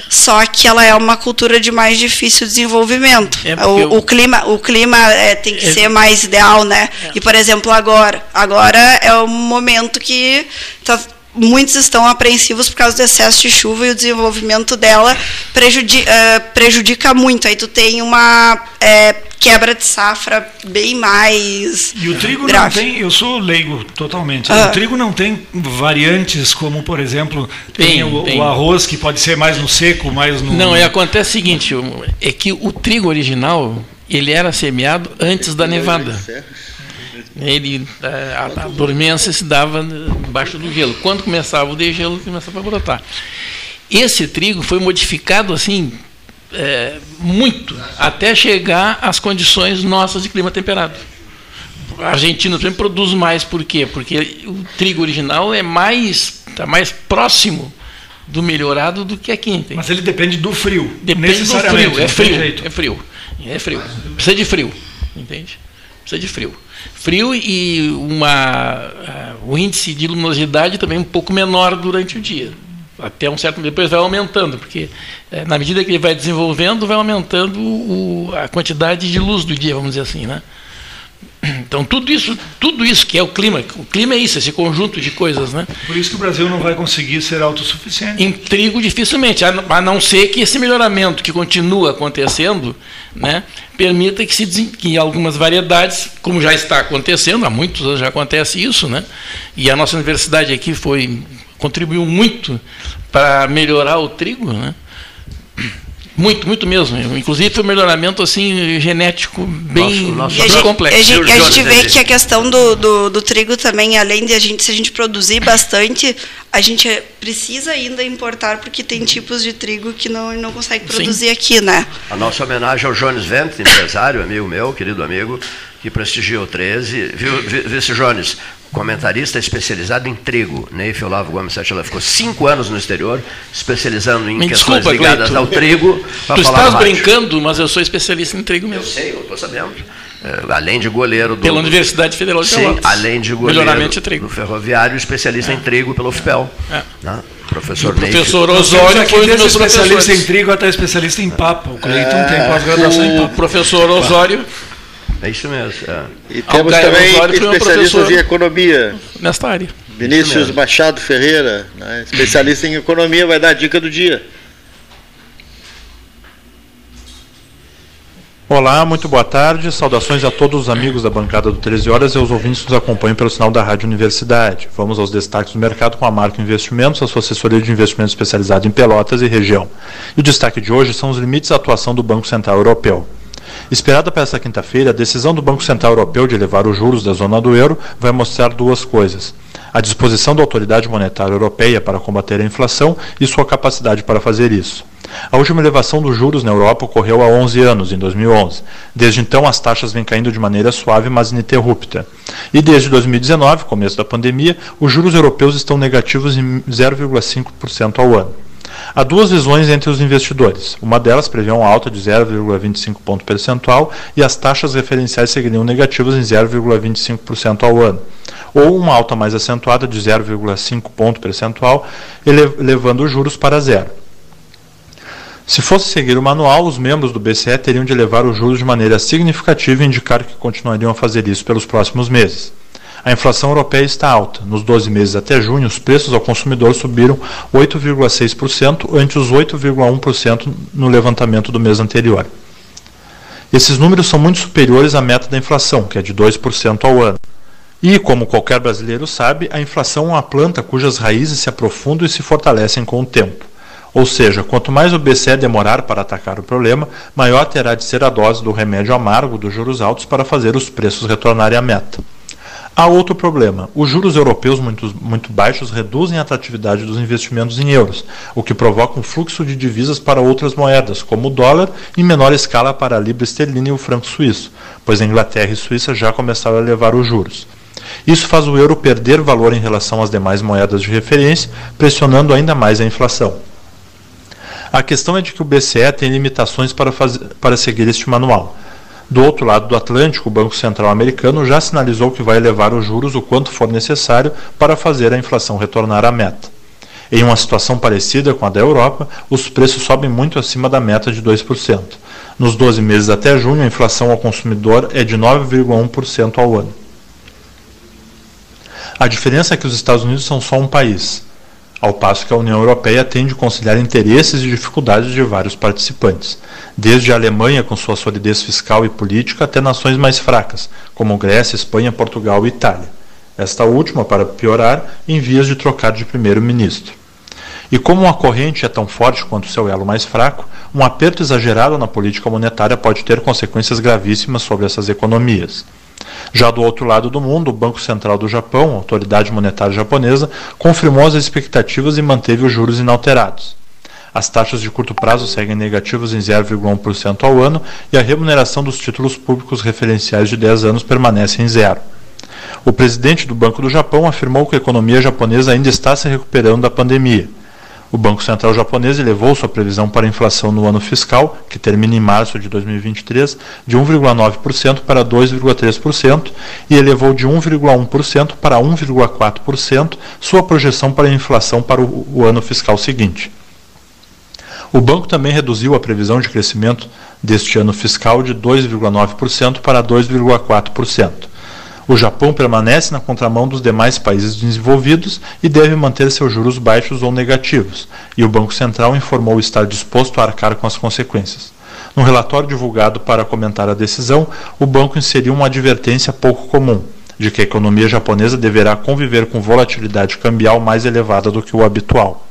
Speaker 8: Só que ela é uma cultura de mais difícil desenvolvimento. É o, o, clima, o clima é, tem que é, ser mais ideal, né? É. E por exemplo agora, agora é o momento que tá, muitos estão apreensivos por causa do excesso de chuva e o desenvolvimento dela prejudica, uh, eh, prejudica muito. Aí tu tem uma é, quebra de safra bem mais.
Speaker 6: E o trigo grave. não tem, eu sou leigo totalmente. Ah. O trigo não tem variantes como, por exemplo, tem, tem, o, tem, o, arroz que pode ser mais no seco, mais no.
Speaker 5: Não, é, acontece o seguinte: é que o trigo original ele era semeado antes da nevada. Ele, a, a dormência se dava embaixo do gelo. Quando começava o degelo, começava a brotar. Esse trigo foi modificado assim é, muito até chegar às condições nossas de clima temperado. A Argentina também produz mais, por quê? Porque o trigo original é mais, está mais próximo do melhorado do que aqui. Entende?
Speaker 6: Mas ele depende do frio.
Speaker 5: Depende do frio, é frio, é frio. É frio. Precisa de frio, entende? Precisa de frio. Frio e uma, o índice de luminosidade também um pouco menor durante o dia até um certo depois vai aumentando, porque é, na medida que ele vai desenvolvendo, vai aumentando o, a quantidade de luz do dia, vamos dizer assim, né? Então tudo isso, tudo isso que é o clima, o clima é isso, esse conjunto de coisas, né?
Speaker 6: Por isso que o Brasil não vai conseguir ser autossuficiente.
Speaker 5: Em trigo dificilmente, a não ser que esse melhoramento que continua acontecendo, né, permita que se que algumas variedades, como já está acontecendo, há muitos anos já acontece isso, né? E a nossa universidade aqui foi contribuiu muito para melhorar o trigo, né? Muito, muito mesmo. Inclusive foi um melhoramento assim, genético bem, nosso, nosso bem complexo.
Speaker 8: A gente, a gente vê que a questão do, do, do, trigo também, além de a gente, se a gente produzir bastante, a gente precisa ainda importar, porque tem tipos de trigo que não, não consegue produzir Sim. aqui, né?
Speaker 1: A nossa homenagem ao Jones Vent, empresário, amigo meu, querido amigo, que prestigiou o 13. Viu, vice Jones, comentarista especializado em trigo. Neif Olavo Gomes Sete, ficou cinco anos no exterior, especializando em
Speaker 5: Me
Speaker 1: questões
Speaker 5: desculpa,
Speaker 1: ligadas
Speaker 5: Cleito.
Speaker 1: ao trigo.
Speaker 5: Tu estás brincando, mas eu sou especialista em trigo mesmo.
Speaker 1: Eu sei, eu estou sabendo. É, além de goleiro do.
Speaker 5: Pela Universidade Federal de
Speaker 1: Sim, além de goleiro
Speaker 5: Melhoramento de trigo.
Speaker 1: do ferroviário, especialista é. em trigo pelo FPEL. É. Né?
Speaker 5: Professor, o professor Osório
Speaker 6: foi um dos especialista em trigo até especialista em papo. O Cleiton é, tem pós-graduação em papo.
Speaker 5: O professor Osório
Speaker 1: é isso mesmo. É.
Speaker 2: E temos também especialistas em economia.
Speaker 5: Nesta área.
Speaker 2: Vinícius Machado Ferreira, né, especialista em economia, vai dar a dica do dia.
Speaker 9: Olá, muito boa tarde. Saudações a todos os amigos da bancada do 13 Horas e aos ouvintes que nos acompanham pelo sinal da Rádio Universidade. Vamos aos destaques do mercado com a Marca Investimentos, a sua assessoria de investimentos especializada em Pelotas e região. E o destaque de hoje são os limites de atuação do Banco Central Europeu. Esperada para esta quinta-feira, a decisão do Banco Central Europeu de elevar os juros da zona do euro vai mostrar duas coisas: a disposição da autoridade monetária europeia para combater a inflação e sua capacidade para fazer isso. A última elevação dos juros na Europa ocorreu há 11 anos, em 2011. Desde então, as taxas vêm caindo de maneira suave, mas ininterrupta. E desde 2019, começo da pandemia, os juros europeus estão negativos em 0,5% ao ano. Há duas visões entre os investidores. Uma delas prevê uma alta de 0,25 ponto percentual e as taxas referenciais seguiriam negativas em 0,25% ao ano. Ou uma alta mais acentuada de 0,5 ponto percentual, elevando os juros para zero. Se fosse seguir o manual, os membros do BCE teriam de elevar os juros de maneira significativa e indicar que continuariam a fazer isso pelos próximos meses. A inflação europeia está alta. Nos 12 meses até junho, os preços ao consumidor subiram 8,6% ante os 8,1% no levantamento do mês anterior. Esses números são muito superiores à meta da inflação, que é de 2% ao ano. E, como qualquer brasileiro sabe, a inflação é uma planta cujas raízes se aprofundam e se fortalecem com o tempo. Ou seja, quanto mais o BCE demorar para atacar o problema, maior terá de ser a dose do remédio amargo dos juros altos para fazer os preços retornarem à meta. Há outro problema. Os juros europeus muito, muito baixos reduzem a atratividade dos investimentos em euros, o que provoca um fluxo de divisas para outras moedas, como o dólar, em menor escala para a libra esterlina e o franco suíço, pois a Inglaterra e Suíça já começaram a elevar os juros. Isso faz o euro perder valor em relação às demais moedas de referência, pressionando ainda mais a inflação. A questão é de que o BCE tem limitações para, fazer, para seguir este manual. Do outro lado do Atlântico, o Banco Central americano já sinalizou que vai elevar os juros o quanto for necessário para fazer a inflação retornar à meta. Em uma situação parecida com a da Europa, os preços sobem muito acima da meta de 2%. Nos 12 meses até junho, a inflação ao consumidor é de 9,1% ao ano. A diferença é que os Estados Unidos são só um país ao passo que a União Europeia tem de conciliar interesses e dificuldades de vários participantes, desde a Alemanha com sua solidez fiscal e política até nações mais fracas, como Grécia, Espanha, Portugal e Itália. Esta última, para piorar, em vias de trocar de primeiro-ministro. E como uma corrente é tão forte quanto seu elo mais fraco, um aperto exagerado na política monetária pode ter consequências gravíssimas sobre essas economias. Já do outro lado do mundo, o Banco Central do Japão, autoridade monetária japonesa, confirmou as expectativas e manteve os juros inalterados. As taxas de curto prazo seguem negativas em 0,1% ao ano e a remuneração dos títulos públicos referenciais de 10 anos permanece em zero. O presidente do Banco do Japão afirmou que a economia japonesa ainda está se recuperando da pandemia. O Banco Central japonês elevou sua previsão para a inflação no ano fiscal, que termina em março de 2023, de 1,9% para 2,3% e elevou de 1,1% para 1,4% sua projeção para a inflação para o, ano fiscal seguinte. O banco também reduziu a previsão de crescimento deste ano fiscal de 2,9% para 2,4%. O Japão permanece na contramão dos demais países desenvolvidos e deve manter seus juros baixos ou negativos, e o Banco Central informou estar disposto a arcar com as consequências. No relatório divulgado para comentar a decisão, o banco inseriu uma advertência pouco comum, de que a economia japonesa deverá conviver com volatilidade cambial mais elevada do que o habitual.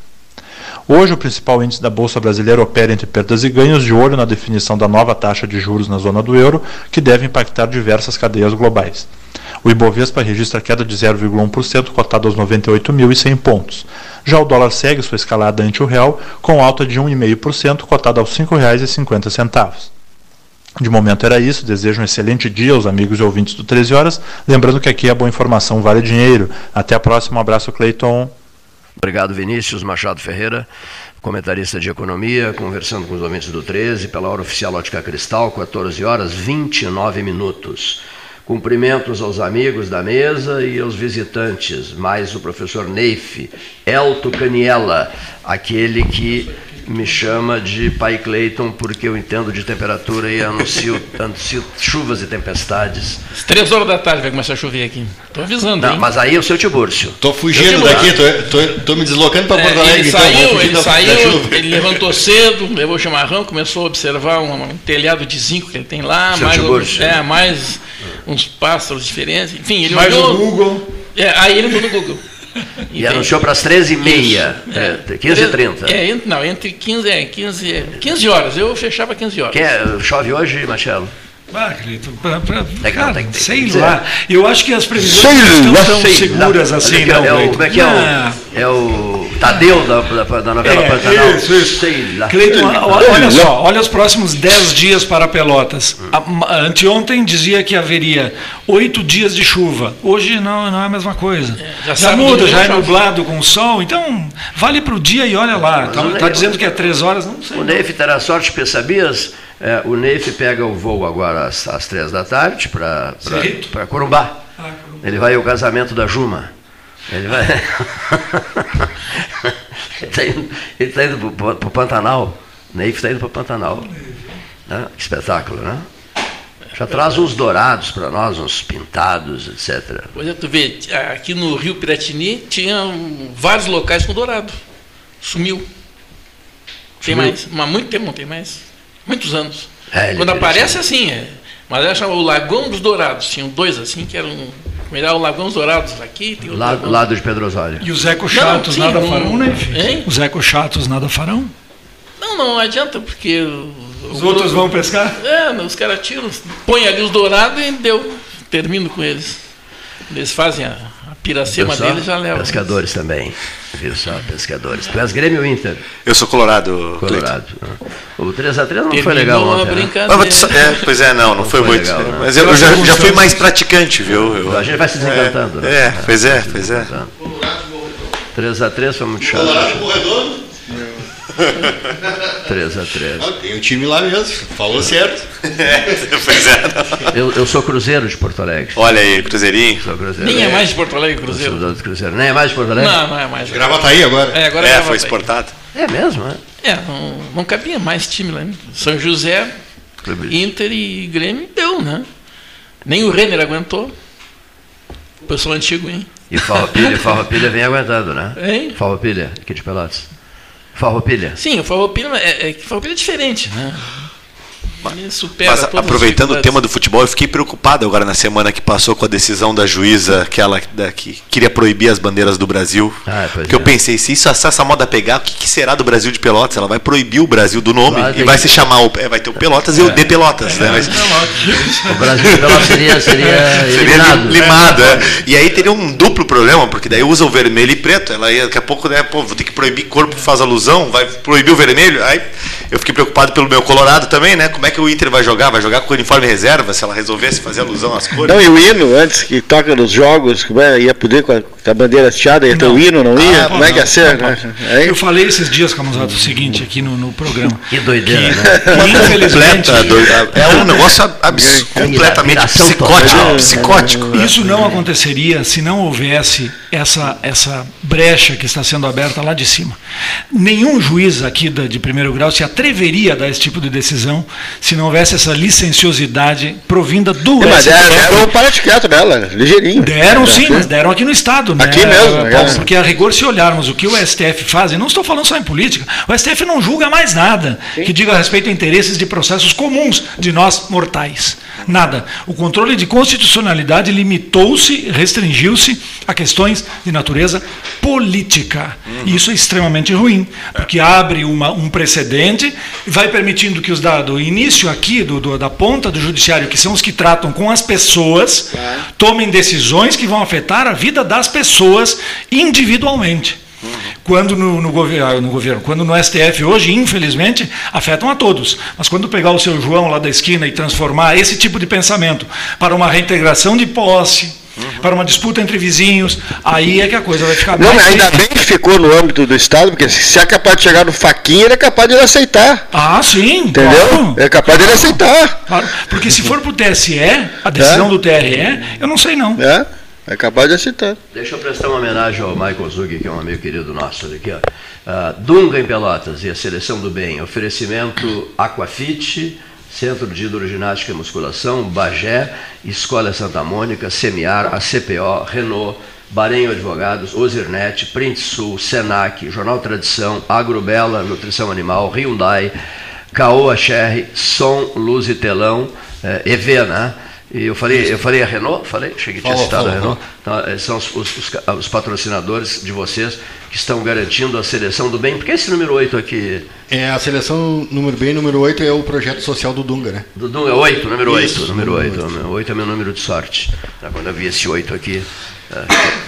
Speaker 9: Hoje, o principal índice da Bolsa Brasileira opera entre perdas e ganhos, de olho na definição da nova taxa de juros na zona do euro, que deve impactar diversas cadeias globais. O Ibovespa registra queda de 0,1%, cotado aos 98.100 pontos. Já o dólar segue sua escalada ante o real, com alta de 1,5%, cotado aos R$ 5,50. De momento era isso. Desejo um excelente dia aos amigos e ouvintes do 13 Horas. Lembrando que aqui a boa informação vale dinheiro. Até a próxima. Um abraço, Cleiton.
Speaker 1: Obrigado, Vinícius Machado Ferreira, comentarista de economia, conversando com os ouvintes do 13, pela hora oficial Ótica Cristal, 14 horas 29 minutos. Cumprimentos aos amigos da mesa e aos visitantes, mais o professor Neif, Elto Caniela, aquele que me chama de Pai Cleiton porque eu entendo de temperatura e anuncio, anuncio chuvas e tempestades.
Speaker 5: Às três horas da tarde vai começar a chover aqui. Estou avisando,
Speaker 1: Não,
Speaker 5: hein?
Speaker 1: mas aí é o seu Tibúrcio.
Speaker 2: Tô fugindo daqui, tô, tô, tô me deslocando para Porto
Speaker 5: É,
Speaker 2: Alegre.
Speaker 5: ele
Speaker 2: então,
Speaker 5: saiu, ele
Speaker 2: da- da
Speaker 5: saiu,
Speaker 2: chuva.
Speaker 5: ele levantou cedo, levou o chamarrão, começou a observar um, um telhado de zinco que ele tem lá,
Speaker 1: Seu
Speaker 5: mais,
Speaker 1: Tiburcio.
Speaker 5: é, mais uns pássaros diferentes. Enfim, ele
Speaker 6: Mais
Speaker 5: olhou.
Speaker 6: o Google.
Speaker 5: É, aí ele entrou no Google.
Speaker 1: E anunciou para as 13h30,
Speaker 5: É,
Speaker 1: 15h30.
Speaker 5: É, ent- não, entre 15, é, 15, é, 15 horas. Eu fechava 15 horas.
Speaker 1: Quer, chove hoje, Marcelo?
Speaker 6: Ah, Cleiton, pra, pra,
Speaker 1: Tem que-
Speaker 6: cara,
Speaker 1: tem tem
Speaker 6: sei
Speaker 1: dizer.
Speaker 6: lá. Eu acho que as previsões
Speaker 2: Sei
Speaker 6: não estão tão seguras assim, não,
Speaker 1: é o. Como é que é o, é o Tadeu da, da, da novela
Speaker 6: É,
Speaker 1: Pantanal?
Speaker 6: isso, isso.
Speaker 1: Sei lá.
Speaker 6: Cleiton, o- olha só, olha os próximos 10 dias para Pelotas. A- Anteontem dizia que haveria oito dias de chuva. Hoje não, não é a mesma coisa.
Speaker 5: já
Speaker 6: já
Speaker 5: sabe
Speaker 6: muda, já é nublado com sol. Então, vale para o dia e olha lá.
Speaker 1: O
Speaker 6: Está
Speaker 1: Ney-
Speaker 6: dizendo que é três horas? Não sei.
Speaker 1: O Neif terá sorte, porque sabias? É, o Neif pega o voo agora às, às três da tarde para
Speaker 6: Certo.
Speaker 1: Corumbá. Ele vai ao casamento da Juma. Ele vai. ele está indo, ele tá indo para o Pantanal. Neif está indo para o Pantanal. Né? Que espetáculo, né? Já traz uns dourados para nós, uns pintados, etc.
Speaker 5: Pois é, tu vê, aqui no Rio Piratini tinha vários locais com dourado. Sumiu. Tem
Speaker 1: Sumiu.
Speaker 5: mais. Mas há muito tempo não tem mais. Muitos anos.
Speaker 1: É,
Speaker 5: Quando
Speaker 1: ele
Speaker 5: aparece assim, é. Mas achava o Lagão dos Dourados. Tinham dois assim que eram. Melhor o Lagão dos Dourados aqui, tem o
Speaker 1: Lado,
Speaker 5: Lagão-
Speaker 1: Pedro Osório.
Speaker 6: E os eco
Speaker 5: Não,
Speaker 6: chatos
Speaker 5: sim,
Speaker 6: nada
Speaker 5: não-
Speaker 6: farão, né?
Speaker 5: Hein?
Speaker 6: Os eco chatos nada farão?
Speaker 5: Não, não adianta, porque. o-
Speaker 6: Os
Speaker 5: o-
Speaker 6: outros vão pescar?
Speaker 5: É, os caras tiram, põem ali os dourados e deu. Termino com eles. Eles fazem a piracema
Speaker 1: só?
Speaker 5: deles já levam.
Speaker 1: Pescadores também. Viu só? Pescadores. Tu és Grêmio ou Inter?
Speaker 7: Eu sou colorado.
Speaker 1: Colorado. O 3x3 não foi
Speaker 5: Terminou
Speaker 1: legal
Speaker 5: a
Speaker 1: ontem. né?
Speaker 7: mas, é, pois é, não, não, foi,
Speaker 1: foi
Speaker 7: muito.
Speaker 1: legal, né?
Speaker 7: Mas eu, eu já, já fui mais praticante, viu? Eu-
Speaker 1: A gente vai se desencantando. né?
Speaker 7: É, pois é, pois é.
Speaker 1: 3x3 foi muito chato.
Speaker 2: Colorado Corredor,
Speaker 1: 3x3.
Speaker 2: tem um time lá mesmo, falou certo.
Speaker 7: pois é.
Speaker 1: Eu, eu sou Cruzeiro de Porto Alegre.
Speaker 7: Olha aí, Cruzeirinho.
Speaker 1: Sou Cruzeiro.
Speaker 5: Nem é mais de Porto Alegre
Speaker 1: Eu
Speaker 5: Cruzeiro.
Speaker 1: sou do Cruzeiro. Nem é mais de Porto Alegre?
Speaker 5: Não, não é mais.
Speaker 2: Gravataí agora.
Speaker 5: É, agora
Speaker 7: É, foi exportado.
Speaker 1: É mesmo, né?
Speaker 5: É, não, não cabia mais time lá. né? São José,
Speaker 1: Clube.
Speaker 5: Inter e Grêmio deu, né? Nem o Renner aguentou. O pessoal antigo, hein?
Speaker 1: E Farroupilha, Farroupilha vem aguentando, né?
Speaker 5: Hein?
Speaker 1: Farroupilha, aqui de Pelotas. Farroupilha.
Speaker 5: Sim, o Farroupilha é, é, Farroupilha é diferente, né?
Speaker 7: Mas aproveitando o tema do futebol, eu fiquei preocupado agora na semana que passou com a decisão da juíza, aquela da, que queria proibir as bandeiras do Brasil. Ah, porque é. eu pensei, se, isso, se essa moda pegar, o que, que, será do Brasil de Pelotas? Ela vai proibir o Brasil do nome vai, e vai que... se chamar, o, é, vai ter o Pelotas é. e o de Pelotas. Né? Mas...
Speaker 1: o Brasil de Pelotas seria, seria, eliminado.
Speaker 7: limado. É. E aí teria um duplo problema, porque daí usa o vermelho e preto. Ela ia, daqui a pouco, né, pô, vou ter que proibir corpo que faz alusão, vai proibir o vermelho. Aí eu fiquei preocupado pelo meu Colorado também, né? Como é que o Inter vai jogar? Vai jogar com o uniforme reserva, se ela resolvesse fazer alusão às cores?
Speaker 2: Não, e o hino, antes que toca nos jogos, como é, ia poder com a, com a bandeira hasteada, ia ter o hino, não ia? Ah, como é que ia ser? Né?
Speaker 6: Eu falei esses dias, Camusato, o seguinte aqui no, no programa.
Speaker 1: Que doideira, que,
Speaker 6: né? Infelizmente.
Speaker 7: é um negócio absurdo, completamente psicótico, psicótico.
Speaker 6: Isso não aconteceria se não houvesse essa, essa brecha que está sendo aberta lá de cima. Nenhum juiz aqui de primeiro grau se atreveria a dar esse tipo de decisão se não houvesse essa licenciosidade provinda do
Speaker 2: é, Mas deram, deram um dela, ligeirinho.
Speaker 6: Deram é, sim, mas deram aqui no Estado.
Speaker 2: Né? Aqui mesmo.
Speaker 6: É. Porque a rigor, se olharmos o que o STF faz, e não estou falando só em política, o STF não julga mais nada sim. que diga a respeito a interesses de processos comuns de nós mortais. Nada. O controle de constitucionalidade limitou-se, restringiu-se a questões de natureza política. Uhum. E isso é extremamente ruim, porque abre uma, um precedente e vai permitindo que os dados do início aqui, do, do, da ponta do judiciário, que são os que tratam com as pessoas, é. tomem decisões que vão afetar a vida das pessoas individualmente. Quando no, no, governo, no governo, quando no STF hoje, infelizmente, afetam a todos. Mas quando pegar o seu João lá da esquina e transformar esse tipo de pensamento para uma reintegração de posse, Uhum. para uma disputa entre vizinhos, aí é que a coisa vai ficar
Speaker 2: Não, mais ainda bem que ficou no âmbito do Estado, porque se é capaz de chegar no faquinha, ele é capaz de ele aceitar.
Speaker 6: Ah, sim.
Speaker 2: Entendeu? Claro. É capaz de ele aceitar.
Speaker 6: Claro. Porque se for para o TSE, a decisão é. do TRE, eu não sei não.
Speaker 2: É. É capaz de aceitar.
Speaker 1: Deixa eu prestar uma homenagem ao Michael Zug, que é um amigo querido nosso aqui. Ó. Uh, Dunga em Pelotas e a Seleção do Bem. Oferecimento Aquafit, Centro de Hidroginástica e Musculação, Bagé, Escola Santa Mônica, Semiar, a CPO, Renault, Barenho Advogados, Ozirnet, Print Sul, Senac, Jornal Tradição, Agrobela, Nutrição Animal, Hyundai, Caoa Cherry, Som, Luz e Telão, eh, EV, né? E eu falei, eu falei a Renault, falei, cheguei, tinha citado a Renault. Então, eh, são os, os, os, patrocinadores de vocês que estão garantindo a seleção do bem. Por que esse número 8 aqui?
Speaker 3: É, a seleção número bem, número 8 é o projeto social do Dunga, né?
Speaker 1: Do Dunga, 8, número 8. Número 8. 8. 8 é meu número de sorte. Tá, quando eu vi esse 8 aqui,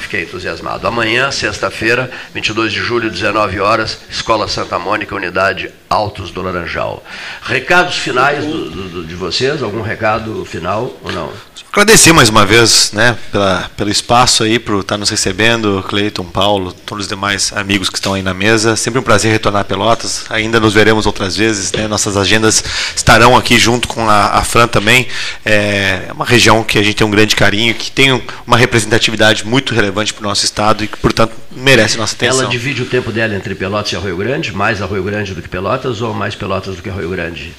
Speaker 1: fiquei entusiasmado. Amanhã, sexta-feira, 22 de julho, 19 horas, Escola Santa Mônica, Unidade Altos do Laranjal. Recados finais do, do, de vocês? Algum recado final ou não?
Speaker 7: Agradecer mais uma vez né, pela, pelo espaço aí, por estar nos recebendo, Cleiton, Paulo, todos os demais amigos que estão aí na mesa. Sempre um prazer retornar a Pelotas. Ainda nos veremos outras vezes. Né? Nossas agendas estarão aqui junto com a, a Fran também. É uma região que a gente tem um grande carinho, que tem uma representatividade muito relevante para o nosso estado e que, portanto, merece nossa atenção.
Speaker 1: Ela divide o tempo dela entre Pelotas e Arroio Grande, mais Arroio Grande do que Pelotas ou mais Pelotas do que Arroio Grande?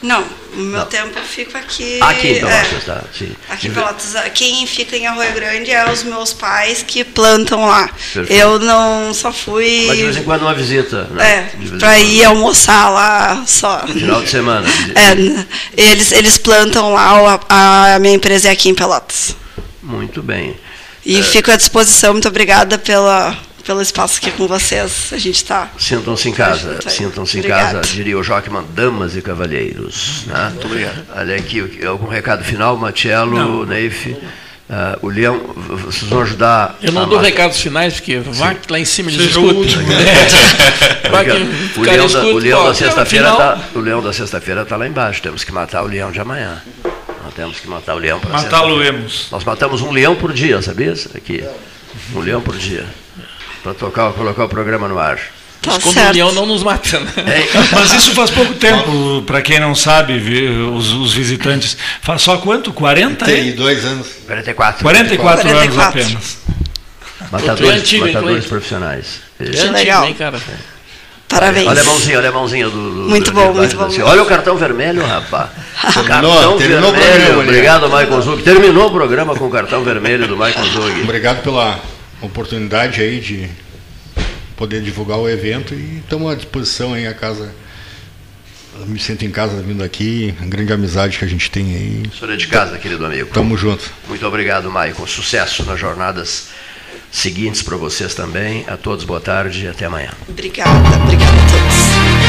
Speaker 8: Não, o meu não. tempo eu fico aqui.
Speaker 1: Aqui em Pelotas, é, tá? Sim.
Speaker 8: Aqui em Pelotas. Quem fica em Arroio Grande é os meus pais que plantam lá. Perfeito. Eu não só fui.
Speaker 1: Mas de vez em quando uma visita, né?
Speaker 8: É, para ir almoçar lá só.
Speaker 1: Final de semana.
Speaker 8: É, eles, eles plantam lá, a, a minha empresa é aqui em Pelotas.
Speaker 1: Muito bem.
Speaker 8: E é. fico à disposição, muito obrigada pela pelo espaço aqui com vocês. A gente está.
Speaker 1: Sintam-se em casa, sintam-se em casa, diria o Jockman, damas e cavalheiros. Né? Muito obrigado. Olha aqui, algum recado final, Matiello, Neif? Uh, o Leão, vocês vão ajudar.
Speaker 5: Eu não dou recados finais, porque vai que lá em cima eles
Speaker 1: escutam. É. o, leão da, o leão da sexta-feira está tá lá embaixo. Temos que matar o leão de amanhã. Nós temos que matar o leão para
Speaker 6: Matá-lo-emos.
Speaker 1: Nós matamos um leão por dia, sabia? Aqui. Um leão por dia para tocar, colocar o programa no ar.
Speaker 5: Tá Mas quando o leão não nos mata. Né?
Speaker 6: É, mas isso faz pouco tempo, para quem não sabe, os, os, visitantes. Faz só quanto? 40?
Speaker 3: 42 anos.
Speaker 1: 44.
Speaker 6: 44, 44 anos apenas.
Speaker 1: Matadores, antigo, matadores profissionais.
Speaker 8: Que legal. Hein, cara? Parabéns.
Speaker 1: Olha a mãozinha, olha a mãozinha do. do
Speaker 8: muito
Speaker 1: do
Speaker 8: bom, muito bom.
Speaker 1: Assim. Olha o cartão vermelho, rapaz.
Speaker 3: Terminou, cartão terminou vermelho.
Speaker 1: Programa, Obrigado, Michael Zug. Terminou o programa com o cartão vermelho do Michael Zug.
Speaker 3: Obrigado pela oportunidade aí de poder divulgar o evento e estamos à disposição aí a casa me sinto em casa vindo aqui, a grande amizade que a gente tem aí.
Speaker 1: O senhor é de casa, querido amigo.
Speaker 3: Tamo junto.
Speaker 1: Muito obrigado, Maicon. Sucesso nas jornadas seguintes para vocês também. A todos, boa tarde e até amanhã.
Speaker 8: Obrigada, obrigada a todos.